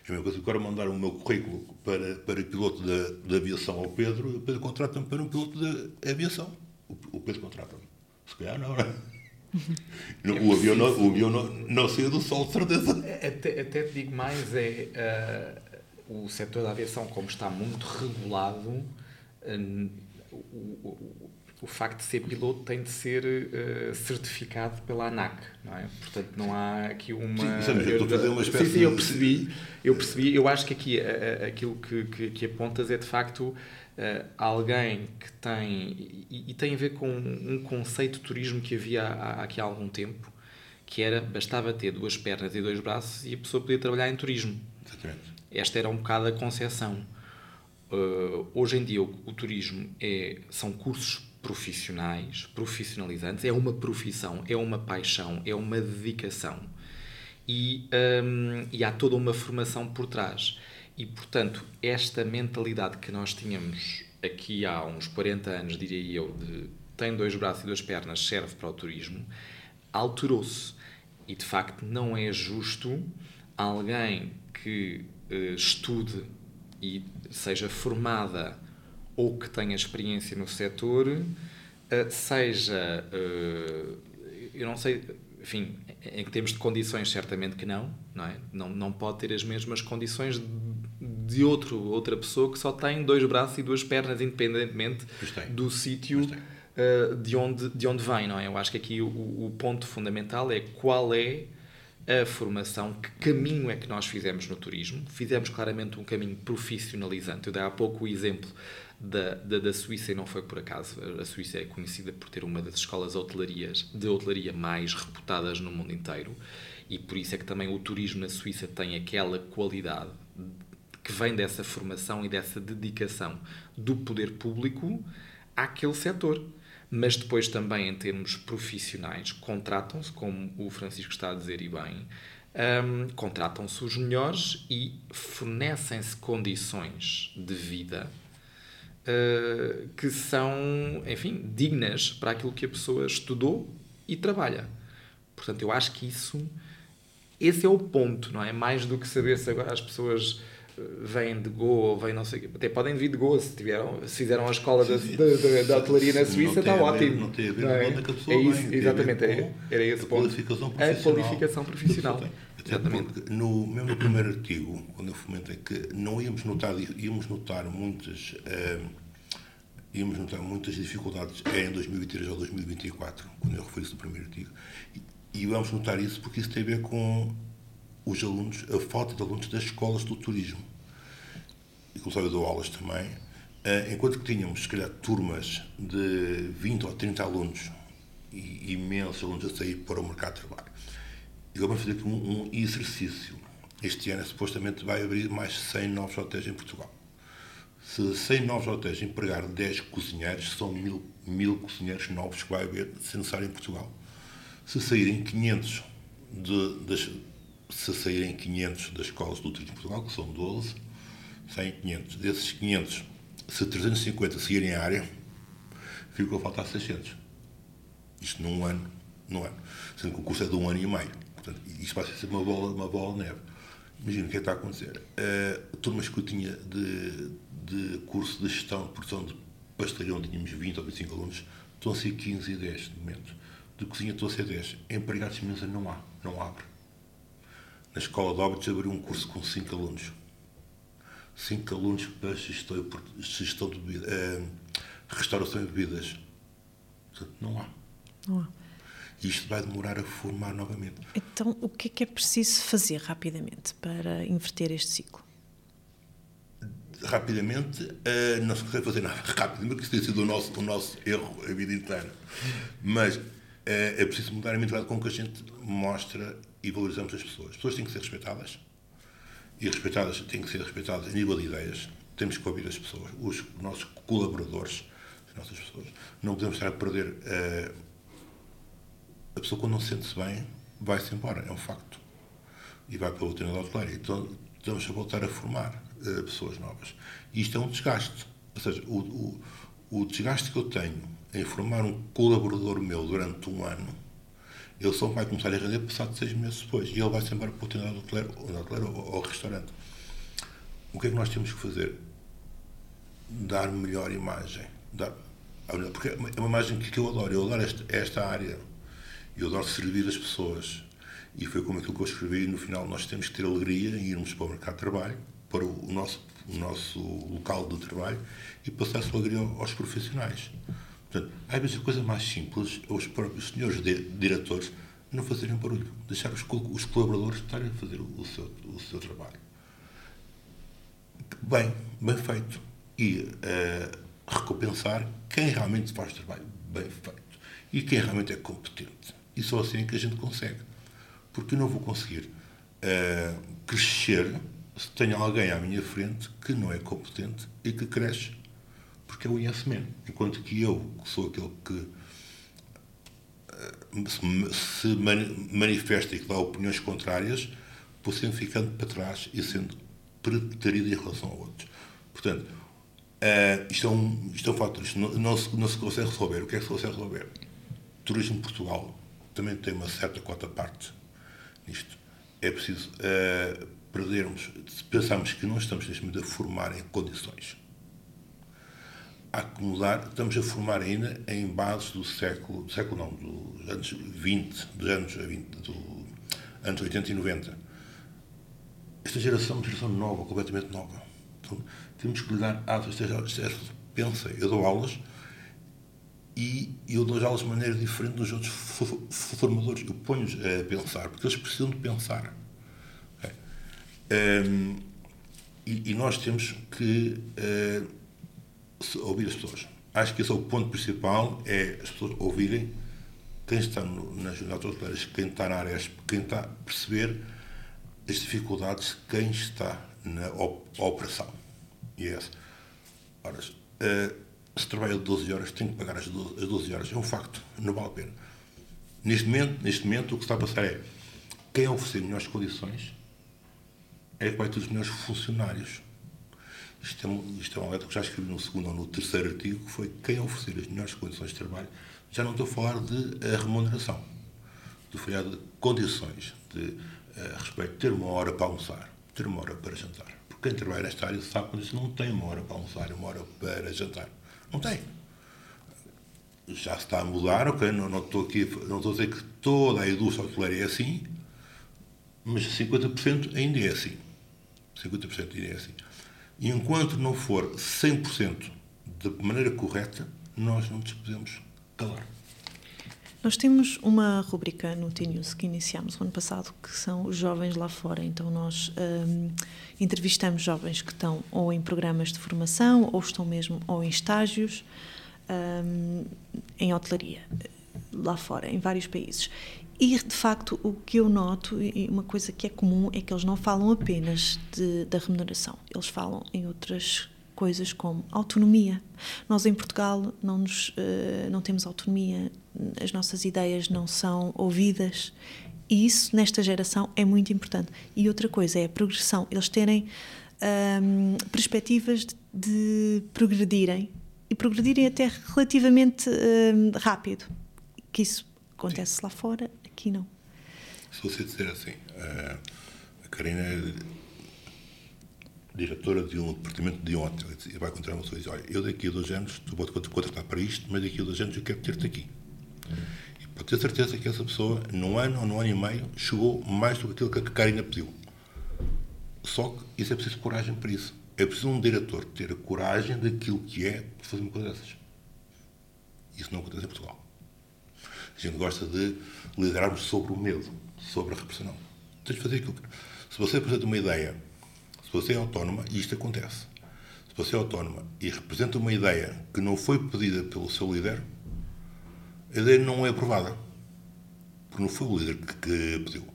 É a mesma coisa que agora mandar o meu currículo para, para piloto da, da aviação ao Pedro, o Pedro contrata-me para um piloto da aviação. O, o Pedro contrata-me. Se calhar não, não é? o avião, não, o avião não, não saiu do sol, de certeza. Até, até te digo mais, é. Uh o setor da aviação, como está muito regulado, o, o, o, facto de ser piloto tem de ser uh, certificado pela ANAC, não é? Portanto, não há aqui uma... Sim, eu estou a fazer uma espécie sim, sim, eu percebi. Eu percebi. Eu acho que aqui uh, aquilo que, que, que, apontas é, de facto, uh, alguém que tem... E, e, tem a ver com um conceito de turismo que havia há, aqui há algum tempo, que era, bastava ter duas pernas e dois braços e a pessoa podia trabalhar em turismo. Exatamente. Esta era um bocado a concepção. Uh, hoje em dia o, o, turismo é, são cursos profissionais, profissionalizantes, é uma profissão, é uma paixão, é uma dedicação e, um, e há toda uma formação por trás. E, portanto, esta mentalidade que nós tínhamos aqui há uns 40 anos, diria eu, de tem dois braços e duas pernas, serve para o turismo, alterou-se. E, de facto, não é justo alguém que uh, estude e seja formada ou que tenha experiência no setor, uh, seja, uh, eu não sei, enfim, em termos de condições, certamente que não, não é? Não, não pode ter as mesmas condições de outro, outra pessoa que só tem dois braços e duas pernas, independentemente do sítio uh, de, onde, de onde vem, não é? Eu acho que aqui o, o ponto fundamental é qual é a formação, que caminho é que nós fizemos no turismo. Fizemos claramente um caminho profissionalizante. Eu dei há pouco o exemplo da, da, da, Suíça e não foi por acaso. A Suíça é conhecida por ter uma das escolas hotelarias, de hotelaria mais reputadas no mundo inteiro e por isso é que também o turismo na Suíça tem aquela qualidade que vem dessa formação e dessa dedicação do poder público àquele setor mas depois também em termos profissionais contratam-se, como o Francisco está a dizer e bem, um, contratam-se os melhores e fornecem-se condições de vida uh, que são, enfim, dignas para aquilo que a pessoa estudou e trabalha. Portanto, eu acho que isso, esse é o ponto, não é? Mais do que saber se agora as pessoas vêm de Goa, vêm não sei até podem vir de Goa se, tiveram, se fizeram a escola da, da, da hotelaria na Suíça, está ótimo. Não tem a ver é? com a pessoa é isso, vem, Exatamente, era, era esse a ponto. Qualificação. A qualificação profissional. Exatamente. No, mesmo no primeiro artigo, quando eu fomentei que não íamos notar, íamos notar muitas, uh, íamos notar muitas dificuldades é em 2023 ou 2024, quando eu referi isso no primeiro artigo, e, e vamos notar isso porque isso tem a ver com os alunos, a falta de alunos das escolas do turismo. Inclusive eu dou aulas também. Eh, enquanto que tínhamos, se calhar, turmas de 20 ou 30 alunos e imensos alunos a sair para o mercado de trabalho. E vamos fazer aqui um, um exercício. Este ano, supostamente, vai abrir mais 100 novos hotéis em Portugal. Se 100 novos hotéis empregar 10 cozinheiros, são mil, mil cozinheiros novos que vai haver, se necessário, em Portugal. Se saírem 500 de, das, se saírem 500 das escolas do turismo de Portugal, que são 12, saem 500. Desses 500, se 350 seguirem a área, ficou a faltar 600. Isto num ano, num ano. Sendo que o curso é de um ano e meio. Portanto, isto vai ser uma bola, uma bola de neve. imagina o que é que está a acontecer. Uh, turmas que eu tinha de, de curso de gestão de produção de pastelhão, tínhamos 20 ou 25 alunos, estão a ser 15 e 10 de momento. De cozinha estão a ser 10. Empregados de mesa não há, não abre. Na escola de óbitos abriu um curso com 5 alunos. 5 alunos para gestão, gestão de bebida, uh, restauração de bebidas. Portanto, não há. Não há. Isto vai demorar a formar novamente. Então, o que é que é preciso fazer rapidamente para inverter este ciclo? Rapidamente, uh, não se consegue fazer nada rapidamente, porque isso tem sido o nosso, o nosso erro a vida inteira. Mas uh, é preciso mudar a mentalidade com que a gente mostra e valorizamos as pessoas. As pessoas têm que ser respeitadas. E respeitadas têm que ser respeitadas a nível de ideias. Temos que ouvir as pessoas, os nossos colaboradores, as nossas pessoas. Não podemos estar a perder. Uh, a pessoa, quando não se sente-se bem, vai-se embora, é um facto. E vai para o treinador hoteleiro. Então, estamos a voltar a formar uh, pessoas novas. E isto é um desgaste. Ou seja, o, o, o desgaste que eu tenho em formar um colaborador meu durante um ano, ele só vai começar a render passado seis meses depois. E ele vai-se embora para o treinador hoteleiro, ou, ou, ou restaurante. O que é que nós temos que fazer? Dar melhor imagem. Dar, porque é uma imagem que eu adoro. Eu adoro esta, esta área eu adoro servir as pessoas. E foi como aquilo que eu escrevi. No final, nós temos que ter alegria em irmos para o mercado de trabalho, para o nosso, o nosso local de trabalho e passar essa alegria aos profissionais. Portanto, às vezes a coisa mais simples é os próprios senhores de, diretores não fazerem barulho, deixar os, os colaboradores estarem a fazer o seu, o seu trabalho. Bem, bem feito. E uh, recompensar quem realmente faz trabalho bem feito e quem realmente é competente. E só assim é que a gente consegue. Porque eu não vou conseguir uh, crescer se tenho alguém à minha frente que não é competente e que cresce porque é o yes. Enquanto que eu, que sou aquele que uh, se manifesta e que dá opiniões contrárias, vou sempre ficando para trás e sendo preterido em relação a outros. Portanto, uh, isto, é um, isto é um fator, isto não, não, se, não se consegue resolver. O que é que se consegue resolver? Turismo Portugal também tem uma certa cota parte nisto. É preciso uh, perdermos, pensarmos que não estamos neste momento a formar em condições. Há que mudar, estamos a formar ainda em bases do século, do século não, dos anos 20, dos anos, 20, do, anos 80 e 90. Esta geração é uma geração nova, completamente nova. Então, temos que lhe dar asas. Esta geração pensa, eu dou aulas e eu dou aulas de maneira diferente dos outros formadores. Eu ponho-os a pensar, porque eles precisam de pensar. Um, e, e, nós temos que uh, ouvir as pessoas. Acho que esse é o ponto principal, é as pessoas ouvirem quem está no, nas jornadas hoteleiras, quem está na área, quem está a perceber as dificuldades, quem está na op operação. E é essa. Ora, uh, se trabalha 12 horas, tem que pagar as 12, as 12 horas. É um facto, não vale a pena. Neste momento, neste momento, o que está a passar é quem oferecer melhores condições é que vai ter os melhores funcionários. Isto é, isto é uma letra que já escrevi no segundo ou no terceiro artigo, que foi quem oferecer as melhores condições de trabalho. Já não estou a falar de a remuneração. Estou a falar de condições, de uh, respeito, ter uma hora para almoçar, ter uma hora para jantar. Porque quem trabalha nesta área sabe que não tem uma hora para almoçar uma hora para jantar. Não tem. Já está a mudar, ok? Não, não, estou, aqui, não estou a dizer que toda a indústria hoteleira é assim, mas 50% ainda é assim. 50% ainda é assim. E enquanto não for 100% da maneira correta, nós não nos podemos calar. Nós temos uma rubrica no T-News que iniciámos o ano passado, que são os jovens lá fora. Então, nós um, entrevistamos jovens que estão ou em programas de formação, ou estão mesmo ou em estágios um, em hotelaria, lá fora, em vários países. E, de facto, o que eu noto, e uma coisa que é comum, é que eles não falam apenas de, da remuneração, eles falam em outras coisas como autonomia. Nós em Portugal não, nos, uh, não temos autonomia, as nossas ideias não são ouvidas e isso nesta geração é muito importante. E outra coisa é a progressão, eles terem um, perspectivas de, de, progredirem e progredirem até relativamente um, rápido. Que isso acontece Sim. lá fora, aqui não. Se você disser assim, uh, Karina é diretora de um departamento de hotel e vai encontrar uma pessoa e diz, olha, eu daqui a dois anos, tu vou-te contratar para isto, mas daqui a dois anos eu quero ter-te aqui. E pode ter certeza que essa pessoa, num ano ou num ano e meio, chegou mais do que aquilo que a Karina pediu. Só que isso é preciso coragem para isso. É preciso um diretor ter a coragem daquilo que é para fazer uma coisa dessas. Isso não acontece em Portugal. A gente gosta de liderarmos sobre o medo, sobre a repressão. Tens de fazer aquilo que... Se você apresenta uma ideia, você é autónoma, e isto acontece, se você é autónoma e representa uma ideia que não foi pedida pelo seu líder, a ideia não é aprovada. Porque não foi o líder que, que pediu.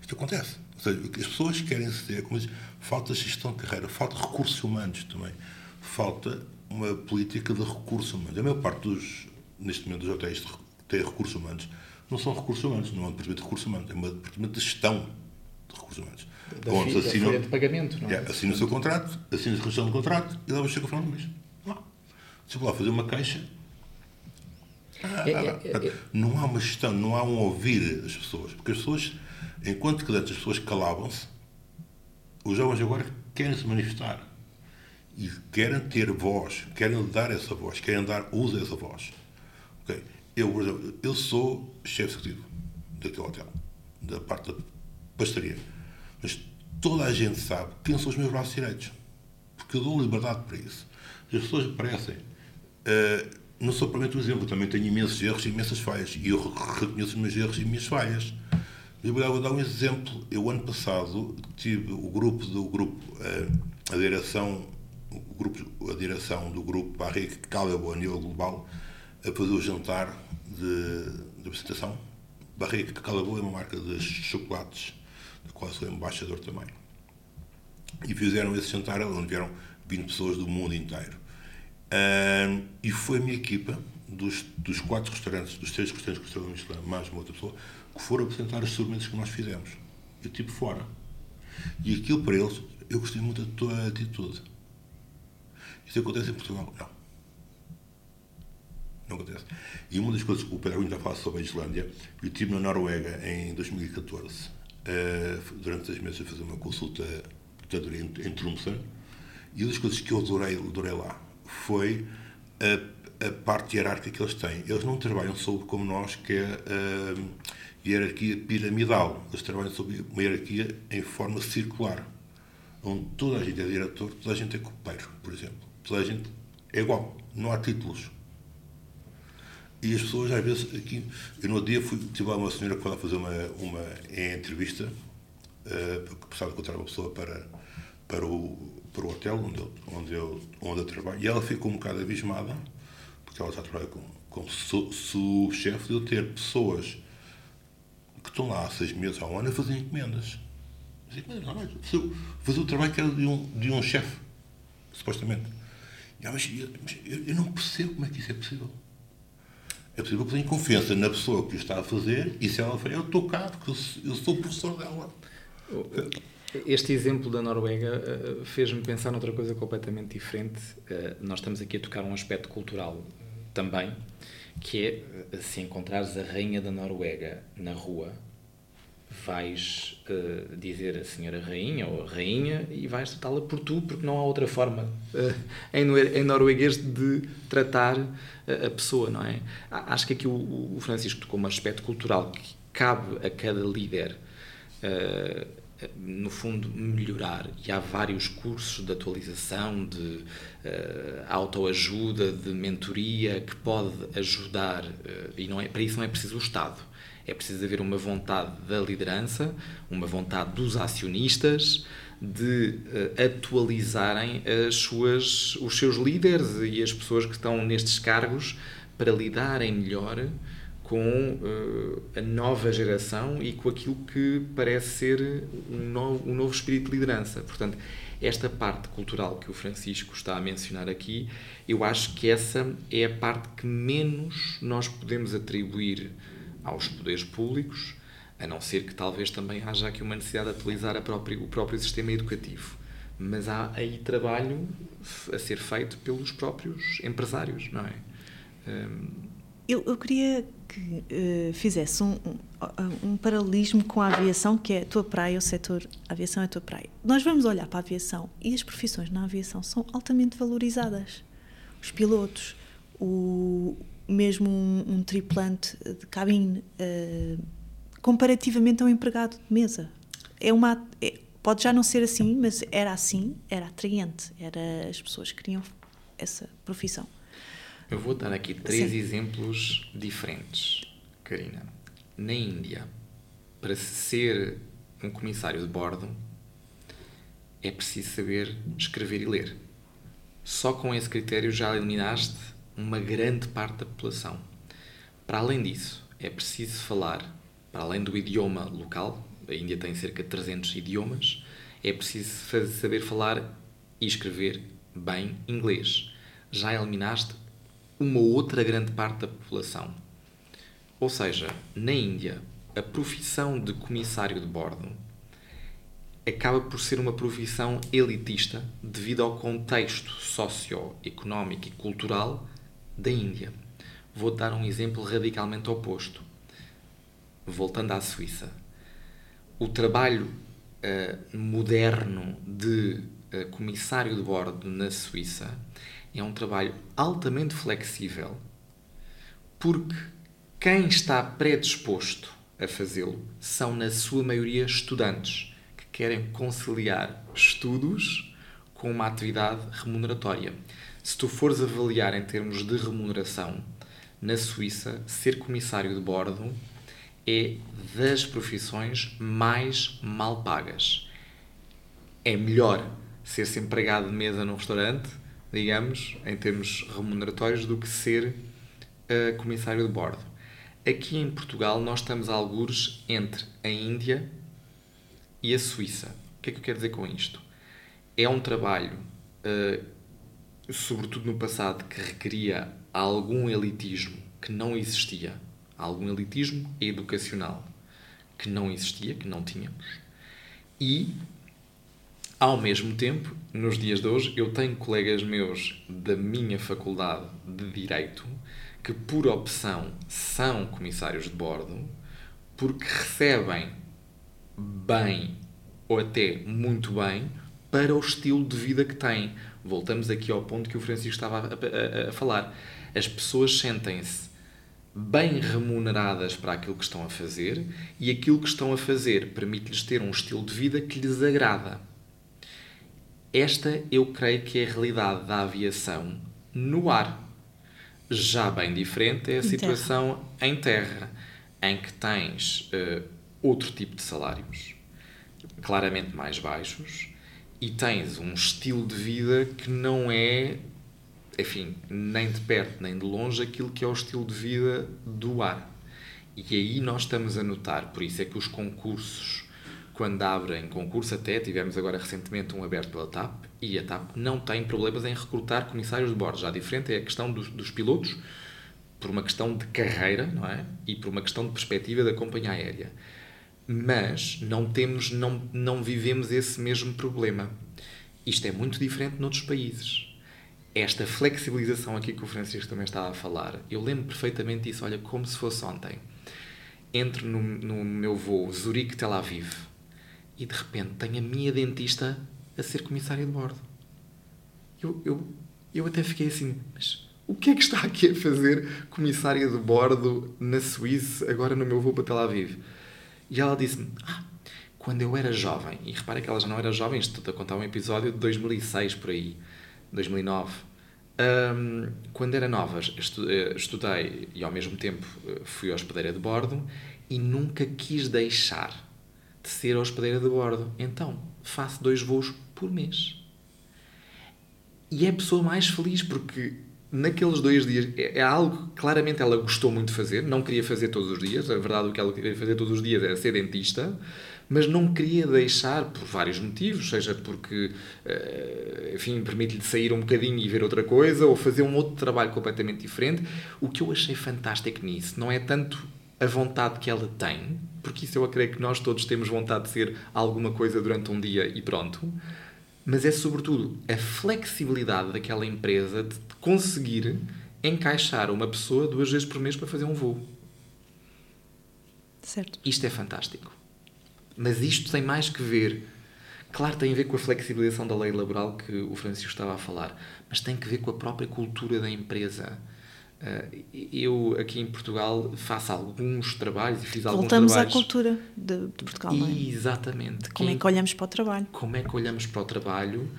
Isto acontece. Ou seja, as pessoas querem ser, como diz, falta gestão de carreira, falta recursos humanos também. Falta uma política de recursos humanos. A maior parte dos, neste momento, dos hotéis que têm recursos humanos não são recursos humanos, não é um departamento de recursos humanos, é um departamento de gestão de recursos humanos. Da, Onde fi, assinam, da de pagamento, não é? é assina o seu contrato, assina a redução do contrato e leva chega ao final do mês. Não. Se lá fazer uma queixa, é, é, é, não há uma gestão, não há um ouvir as pessoas. Porque as pessoas, enquanto que antes as pessoas calavam-se, os jovens agora querem se manifestar e querem ter voz, querem dar essa voz, querem dar uso a essa voz. Okay? Eu, por exemplo, eu sou chefe executivo daquele hotel, da parte da pastaria. Mas toda a gente sabe quem são os meus braços direitos. Porque eu dou liberdade para isso. As pessoas parecem. Uh, não sou provavelmente um exemplo, também tenho imensos erros e imensas falhas. E eu reconheço os meus erros e as minhas falhas. Eu vou dar um exemplo. Eu, ano passado, tive o grupo do grupo, uh, a direção, o grupo, a direção do grupo Barrique Calebo a nível global, a fazer o jantar de, de apresentação. Barrique Calebo é uma marca de chocolates, da qual sou embaixador também. E fizeram esse jantar onde vieram 20 pessoas do mundo inteiro. Uh, e foi a minha equipa, dos, dos quatro restaurantes, dos três restaurantes que estavam Michelin, mais uma outra pessoa, que foram apresentar os experimentos que nós fizemos. Eu tipo fora. E aquilo para eles, eu gostei muito da tua atitude. Isso acontece em Portugal? Não. Não acontece. E uma das coisas que o Pedro ainda fala sobre a Islândia, eu estive na Noruega em 2014, uh, ah, durante seis meses a fazer uma consulta em, em e uma das coisas que eu adorei, adorei lá foi a, a, parte hierárquica que eles têm. Eles não trabalham sobre como nós, que é a hierarquia piramidal. Eles trabalham sobre uma hierarquia em forma circular, onde toda a gente é diretor, toda a gente é copeiro, por exemplo. Toda a gente é igual, não há títulos. E as pessoas, às vezes, aqui. Eu no dia fui, tive lá uma senhora que foi lá fazer uma, uma entrevista, uh, porque precisava encontrar uma pessoa para, para o para o hotel onde eu, onde, eu, onde eu trabalho. E ela ficou um bocado abismada, porque ela já trabalha como, como subchefe, de eu ter pessoas que estão lá há seis meses, há um ano, a fazer encomendas. Fazer o trabalho que era de um, de um chefe, supostamente. E, mas, mas eu, eu, não percebo como é que isso é possível. É possível que tenha confiança na pessoa que está a fazer e se ela for, eu estou cá porque eu, eu sou professor dela. Este exemplo da Noruega uh, fez-me pensar noutra coisa completamente diferente. Uh, nós estamos aqui a tocar um aspecto cultural também, que é se encontrares a rainha da Noruega na rua, vais uh, dizer a senhora rainha ou rainha e vais tratá-la por tu, porque não há outra forma em, em norueguês de tratar a pessoa, não é? Acho que aqui o, o Francisco tocou um aspecto cultural que cabe a cada líder no fundo, melhorar. E há vários cursos de atualização, de uh, autoajuda, de mentoria que pode ajudar. Uh, e não é, para isso não é preciso o Estado. É preciso haver uma vontade da liderança, uma vontade dos acionistas de uh, atualizarem as suas, os seus líderes e as pessoas que estão nestes cargos para lidarem melhor com uh, a nova geração e com aquilo que parece ser um novo, um novo espírito de liderança. Portanto, esta parte cultural que o Francisco está a mencionar aqui, eu acho que essa é a parte que menos nós podemos atribuir aos poderes públicos, a não ser que talvez também haja aqui uma necessidade de atualizar própria, o próprio sistema educativo. Mas há aí trabalho a ser feito pelos próprios empresários, não é? Um... Eu, eu queria que uh, fizesse um, um, um, paralelismo com a aviação, que é a tua praia, o setor aviação é a tua praia. Nós vamos olhar para a aviação e as profissões na aviação são altamente valorizadas. Os pilotos, o, mesmo um, um tripulante de cabine, uh, comparativamente a um empregado de mesa. É uma, é, pode já não ser assim, mas era assim, era atraente, era, as pessoas queriam essa profissão. Eu vou dar aqui três Sim. exemplos diferentes, Karina. Na Índia, para ser um comissário de bordo, é preciso saber escrever e ler. Só com esse critério já eliminaste uma grande parte da população. Para além disso, é preciso falar, para além do idioma local, a Índia tem cerca de 300 idiomas, é preciso saber falar e escrever bem inglês. Já eliminaste uma outra grande parte da população. Ou seja, na Índia, a profissão de comissário de bordo acaba por ser uma profissão elitista devido ao contexto socioeconómico e cultural da Índia. Vou dar um exemplo radicalmente oposto. Voltando à Suíça. O trabalho uh, moderno de uh, comissário de bordo na Suíça é um trabalho altamente flexível, porque quem está predisposto a fazê-lo são, na sua maioria, estudantes que querem conciliar estudos com uma atividade remuneratória. Se tu fores avaliar em termos de remuneração, na Suíça, ser comissário de bordo é das profissões mais mal pagas. É melhor ser-se empregado de mesa num restaurante digamos, em termos remuneratórios, do que ser uh, comissário de bordo. Aqui em Portugal, nós estamos a algures entre a Índia e a Suíça. O que é que eu quero dizer com isto? É um trabalho, uh, sobretudo no passado, que requeria algum elitismo que não existia. Algum elitismo educacional que não existia, que não tínhamos. E ao mesmo tempo, nos dias de hoje, eu tenho colegas meus da minha faculdade de Direito que, por opção, são comissários de bordo porque recebem bem ou até muito bem para o estilo de vida que têm. Voltamos aqui ao ponto que o Francisco estava a, a, a falar. As pessoas sentem-se bem remuneradas para aquilo que estão a fazer e aquilo que estão a fazer permite-lhes ter um estilo de vida que lhes agrada. Esta eu creio que é a realidade da aviação no ar. Já bem diferente é a situação terra. em terra, em que tens uh, outro tipo de salários, claramente mais baixos, e tens um estilo de vida que não é, enfim, nem de perto nem de longe aquilo que é o estilo de vida do ar. E aí nós estamos a notar, por isso é que os concursos quando abrem concurso, até tivemos agora recentemente um aberto pela TAP, e a TAP não tem problemas em recrutar comissários de bordo. Já diferente é a questão dos, dos pilotos, por uma questão de carreira, não é? E por uma questão de perspectiva da companhia aérea. Mas não temos, não, não vivemos esse mesmo problema. Isto é muito diferente noutros países. Esta flexibilização aqui que o Francisco também estava a falar, eu lembro perfeitamente disso, olha, como se fosse ontem. Entro no, no meu voo Zurique-Tel Aviv, e de repente tenho a minha dentista a ser comissária de bordo. Eu, eu, eu até fiquei assim, mas o que é que está aqui a fazer comissária de bordo na Suíça, agora no meu voo para Tel Aviv? E ela disse-me, ah, quando eu era jovem, e repara que ela já não era jovem, estou a contar um episódio de 2006 por aí, 2009. Um, quando era nova, eh, estudei e ao mesmo tempo eh, fui hospedeira de bordo e nunca quis deixar de ser hospedeira de bordo. Então, faço dois voos por mês. E é a pessoa mais feliz porque naqueles dois dias é, é algo que claramente ela gostou muito de fazer, não queria fazer todos os dias. A verdade, o que ela queria fazer todos os dias era ser dentista, mas não queria deixar por vários motivos, seja porque, eh, enfim, permite-lhe sair um bocadinho e ver outra coisa, ou fazer um outro trabalho completamente diferente. O que eu achei fantástico nisso não é tanto a vontade que ela tem, porque isso eu creio que nós todos temos vontade de ser alguma coisa durante um dia e pronto, mas é sobretudo a flexibilidade daquela empresa de conseguir encaixar uma pessoa duas vezes por mês para fazer um voo. Certo. Isto é fantástico. Mas isto tem mais que ver. Claro, tem a ver com a flexibilização da lei laboral que o Francisco estava a falar, mas tem que ver com a própria cultura da empresa. Uh, eu, aqui em Portugal, faço alguns trabalhos e fiz Voltamos alguns trabalhos. Voltamos à cultura de, de Portugal, não é? Exatamente. Como Quem, é que olhamos para o trabalho? Como é que olhamos para o trabalho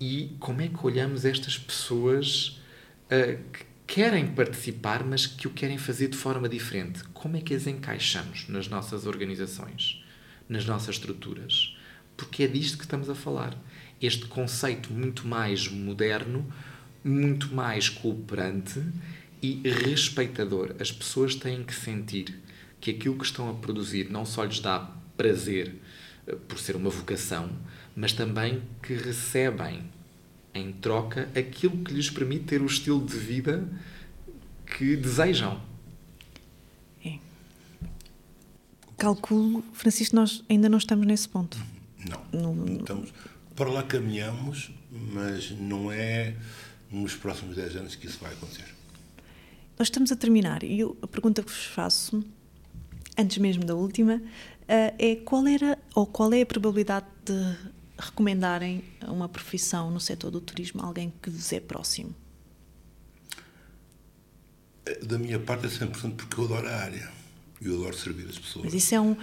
e como é que olhamos estas pessoas uh, que querem participar, mas que o querem fazer de forma diferente. Como é que as encaixamos nas nossas organizações, nas nossas estruturas? Porque é disto que estamos a falar. Este conceito muito mais moderno, muito mais cooperante e respeitador. As pessoas têm que sentir que aquilo que estão a produzir não só lhes dá prazer eh, por ser uma vocação, mas também que recebem em troca aquilo que lhes permite ter o estilo de vida que desejam. É. Calculo, Francisco, nós ainda não estamos nesse ponto. Não. não estamos, para lá caminhamos, mas não é nos próximos 10 anos que isso vai acontecer. Nós estamos a terminar e eu, a pergunta que vos faço, antes mesmo da última, eh, é qual era ou qual é a probabilidade de recomendarem uma profissão no setor do turismo a alguém que vos é próximo? Da minha parte é 100% porque eu adoro a área. Eu adoro servir as pessoas. Mas isso é um.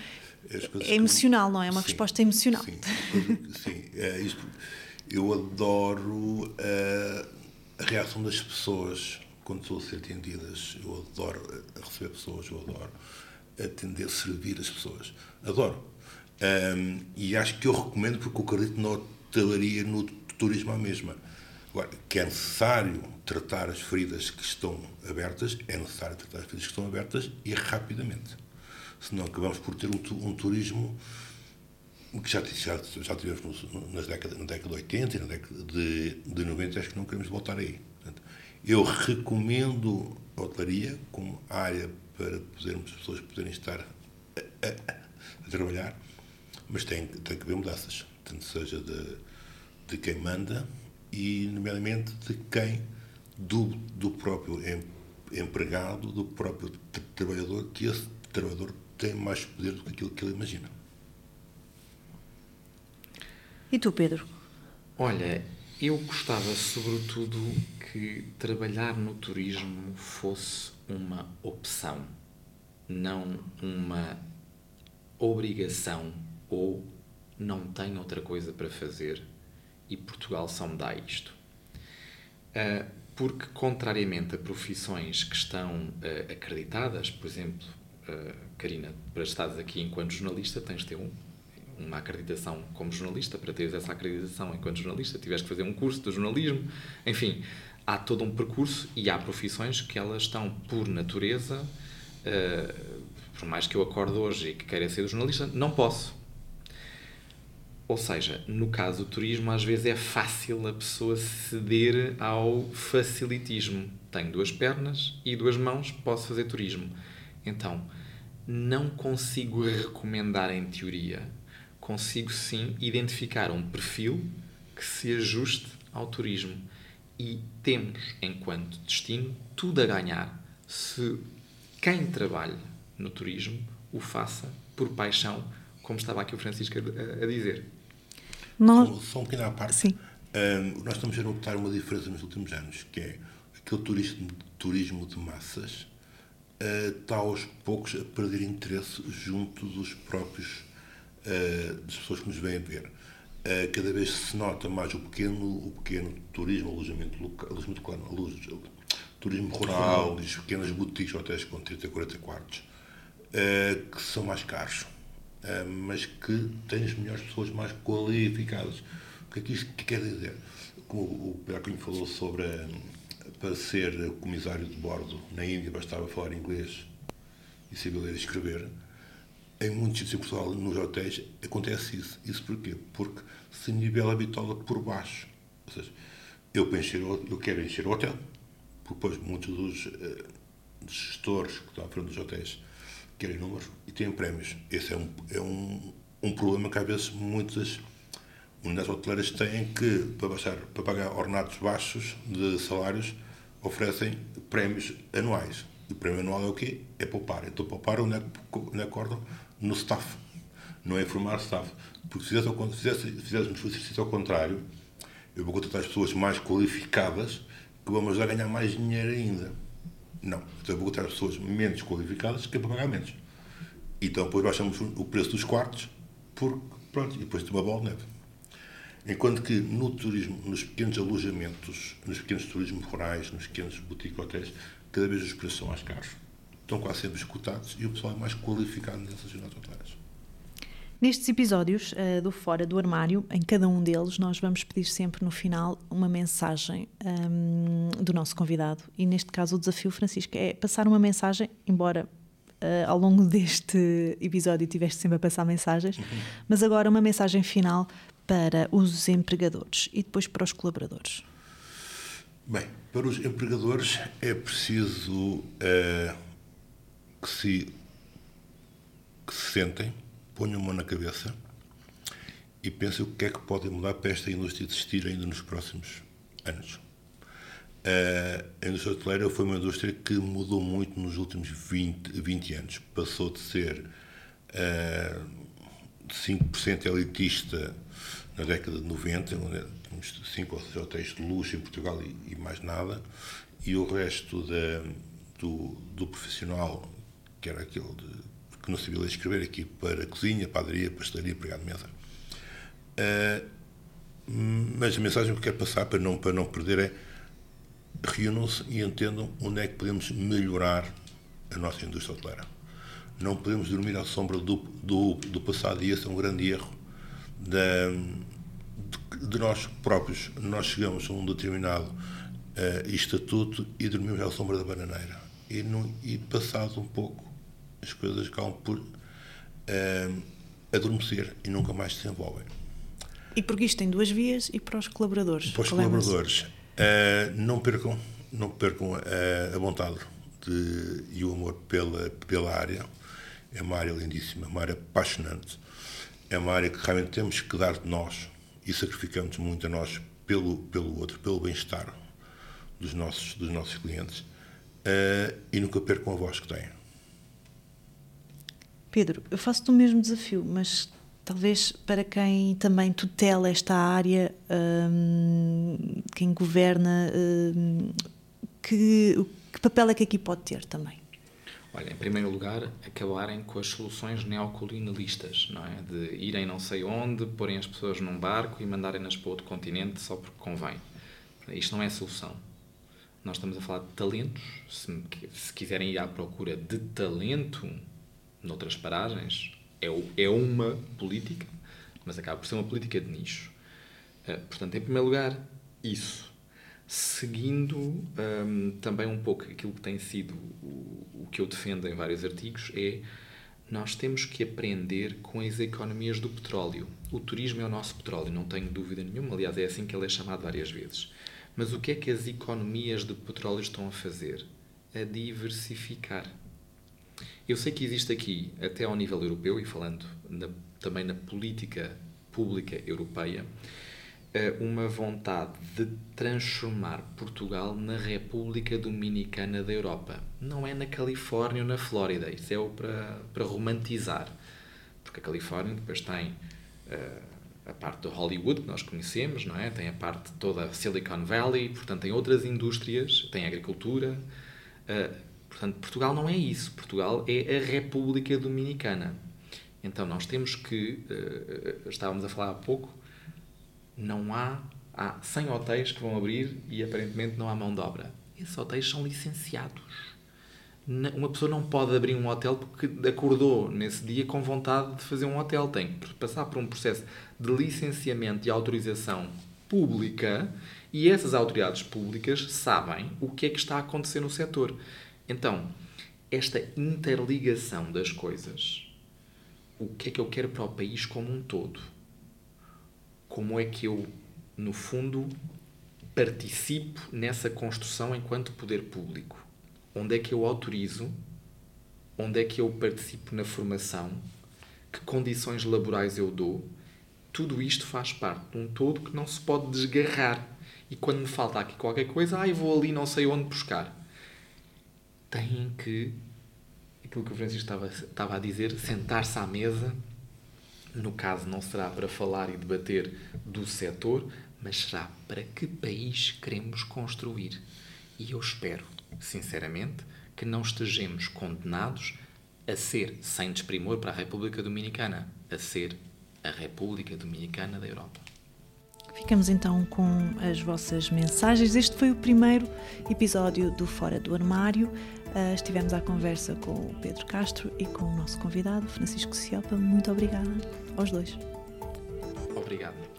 É emocional, que... não é? É uma sim, resposta emocional. Sim, sim. É isto, eu adoro uh, a reação das pessoas quando estou a ser atendidas. Eu adoro receber pessoas, eu adoro atender, servir as pessoas. Adoro. Um, e acho que eu recomendo porque eu acredito na hotelaria, no turismo à mesma. Agora, que é necessário tratar as feridas que estão abertas, é necessário tratar as feridas que estão abertas e rapidamente. Senão acabamos por ter um, um turismo que já, já, já tivemos nas décadas, na década de 80 e na década de, de 90, acho que não queremos voltar aí. Eu recomendo a hotelaria como área para podermos, as pessoas poderem estar a, a, a trabalhar mas tem, tem que haver mudanças, tanto seja de, de quem manda e, nomeadamente, de quem, do, do próprio empregado, do próprio trabalhador, que esse trabalhador tem mais poder do que aquilo que ele imagina. E tu, Pedro? Olha, eu gostava, sobretudo, que trabalhar no turismo fosse uma opção, não uma obrigação ou não tem outra coisa para fazer e Portugal só me dá isto. Uh, porque, contrariamente a profissões que estão uh, acreditadas, por exemplo, uh, Karina, para estares aqui enquanto jornalista, tens de ter um, uma acreditação como jornalista. Para teres essa acreditação enquanto jornalista, tiveste que fazer um curso de jornalismo. Enfim, há todo um percurso e há profissões que elas estão, por natureza, por mais que eu acorde hoje e que queira ser jornalista, não posso ou seja, no caso do turismo, às vezes é fácil a pessoa ceder ao facilitismo. Tenho duas pernas e duas mãos, posso fazer turismo. Então, não consigo recomendar em teoria, consigo sim identificar um perfil que se ajuste ao turismo. E temos, enquanto destino, tudo a ganhar se quem trabalha no turismo o faça por paixão, como estava aqui o Francisco a, a dizer. Nós... Só, um pequeno à parte. Sim. Um, nós estamos a notar uma diferença nos últimos anos, que é aquele turismo, turismo de massas uh, está aos poucos a perder interesse junto dos próprios das pessoas que nos vêm ver. Uh, cada vez se nota mais o pequeno, o pequeno turismo, alojamento local, alojamento local, turismo rural, as pequenas boutiques, hotéis com 30, 40 quartos, que são mais caros eh, mas que tem as melhores pessoas mais qualificadas. O que é que isto quer dizer? Como o Pedro falou sobre para ser comissário de bordo na Índia bastava falar inglês e saber ler e escrever. Em muitos sítios em Portugal, nos hotéis, acontece isso. Isso porquê? Porque se nivela a bitola por baixo. Ou seja, eu, para encher, eu quero encher o hotel. Porque depois muitos dos, uh, dos gestores que estão à frente dos hotéis querem números e têm prémios. Esse é um, é um, um problema que às vezes muitas unidades hoteleiras têm que, para, baixar, para pagar ordenados baixos de salários, oferecem prémios anuais. O prémio anual é o quê? É poupar. Então, poupar onde é que, onde é que acordam? No staff. Não é formar staff. Porque se fizéssemos o exercício ao contrário, eu vou contratar as pessoas mais qualificadas que vão ajudar a ganhar mais dinheiro ainda. Não. Então eu vou contratar pessoas menos qualificadas que é para pagar menos. Então depois baixamos o preço dos quartos, porque, pronto, e depois tem uma bola de neve. Enquanto que no turismo, nos pequenos alojamentos, nos pequenos turismos rurais, nos pequenos boutique hotéis, cada vez os preços são mais caros. Estão quase sempre escutados e o pessoal é mais qualificado nessas unidades hoteleiras. Nestes episódios uh, do Fora do Armário, em cada um deles, nós vamos pedir sempre no final uma mensagem um, do nosso convidado. E neste caso, o desafio, Francisco, é passar uma mensagem, embora uh, ao longo deste episódio tiveste sempre a passar mensagens, uhum. mas agora uma mensagem final para os empregadores e depois para os colaboradores. Bem, para os empregadores é preciso uh, que, se, que se sentem ponham a mão na cabeça e pensem o que é que pode mudar para esta indústria existir ainda nos próximos anos. Uh, a indústria hoteleira foi uma indústria que mudou muito nos últimos 20, 20 anos. Passou de ser uh, 5% elitista na década de 90, onde tínhamos 5 ou 6 hotéis de luxo em Portugal e, e mais nada, e o resto da, do, do profissional, que era aquele de que não sabia ler escrever aqui para cozinha, padaria, pastelaria, empregado de mesa. Uh, mas a mensagem que eu quero passar para não, para não perder é reúnam-se e entendam onde é que podemos melhorar a nossa indústria hoteleira. Não podemos dormir à sombra do, do, do passado e esse é um grande erro da, de, de, nós próprios. Nós chegamos a um determinado uh, estatuto e dormimos à sombra da bananeira. E, não, e passado um pouco as coisas acabam por uh, adormecer e nunca mais se desenvolvem. E porque isto tem duas vias e para os colaboradores? Para os colaboradores, uh, não percam, não percam a, a vontade de, e o amor pela, pela área. É uma área lindíssima, uma área apaixonante. É uma área que realmente temos que dar de nós e sacrificamos muito a nós pelo, pelo outro, pelo bem-estar dos nossos, dos nossos clientes. Uh, e nunca percam a voz que têm. Pedro, eu faço-te o mesmo desafio, mas talvez para quem também tutela esta área, hum, quem governa, hum, que, que papel é que aqui pode ter também? Olha, em primeiro lugar, acabarem com as soluções neocolonialistas, não é? De irem não sei onde, porem as pessoas num barco e mandarem-nas para outro continente só porque convém. Isto não é solução. Nós estamos a falar de talentos. Se, se quiserem ir à procura de talento, noutras paragens, é, é uma política, mas acaba por ser uma política de nicho. Uh, portanto, em primeiro lugar, isso. Seguindo um, também um pouco aquilo que tem sido o, o que eu defendo em vários artigos, é nós temos que aprender com as economias do petróleo. O turismo é o nosso petróleo, não tenho dúvida nenhuma, aliás, é assim que ele é chamado várias vezes. Mas o que é que as economias do petróleo estão a fazer? A diversificar. Eu sei que existe aqui, até ao nível europeu, e falando na, também na política pública europeia, eh, uma vontade de transformar Portugal na República Dominicana da Europa. Não é na Califórnia ou na Flórida, isso é para, para romantizar. Porque a Califórnia depois tem uh, a parte do Hollywood, que nós conhecemos, não é? tem a parte toda Silicon Valley, portanto tem outras indústrias, tem agricultura. Uh, Portanto, Portugal não é isso. Portugal é a República Dominicana. Então, nós temos que. Uh, estávamos a falar há pouco, não há. Há 100 hotéis que vão abrir e aparentemente não há mão de obra. Esses hotéis são licenciados. Uma pessoa não pode abrir um hotel porque acordou nesse dia com vontade de fazer um hotel. Tem que passar por um processo de licenciamento e autorização pública e essas autoridades públicas sabem o que é que está a acontecer no setor. Então, esta interligação das coisas, o que é que eu quero para o país como um todo? Como é que eu, no fundo, participo nessa construção enquanto poder público? Onde é que eu autorizo? Onde é que eu participo na formação? Que condições laborais eu dou? Tudo isto faz parte de um todo que não se pode desgarrar. E quando me falta aqui qualquer coisa, ah, vou ali não sei onde buscar têm que, aquilo que o Francisco estava, estava a dizer, sentar-se à mesa. No caso, não será para falar e debater do setor, mas será para que país queremos construir. E eu espero, sinceramente, que não estejamos condenados a ser, sem desprimor para a República Dominicana, a ser a República Dominicana da Europa. Ficamos então com as vossas mensagens. Este foi o primeiro episódio do Fora do Armário. Uh, estivemos à conversa com o Pedro Castro e com o nosso convidado, Francisco Ciapa. Muito obrigada aos dois. Obrigado.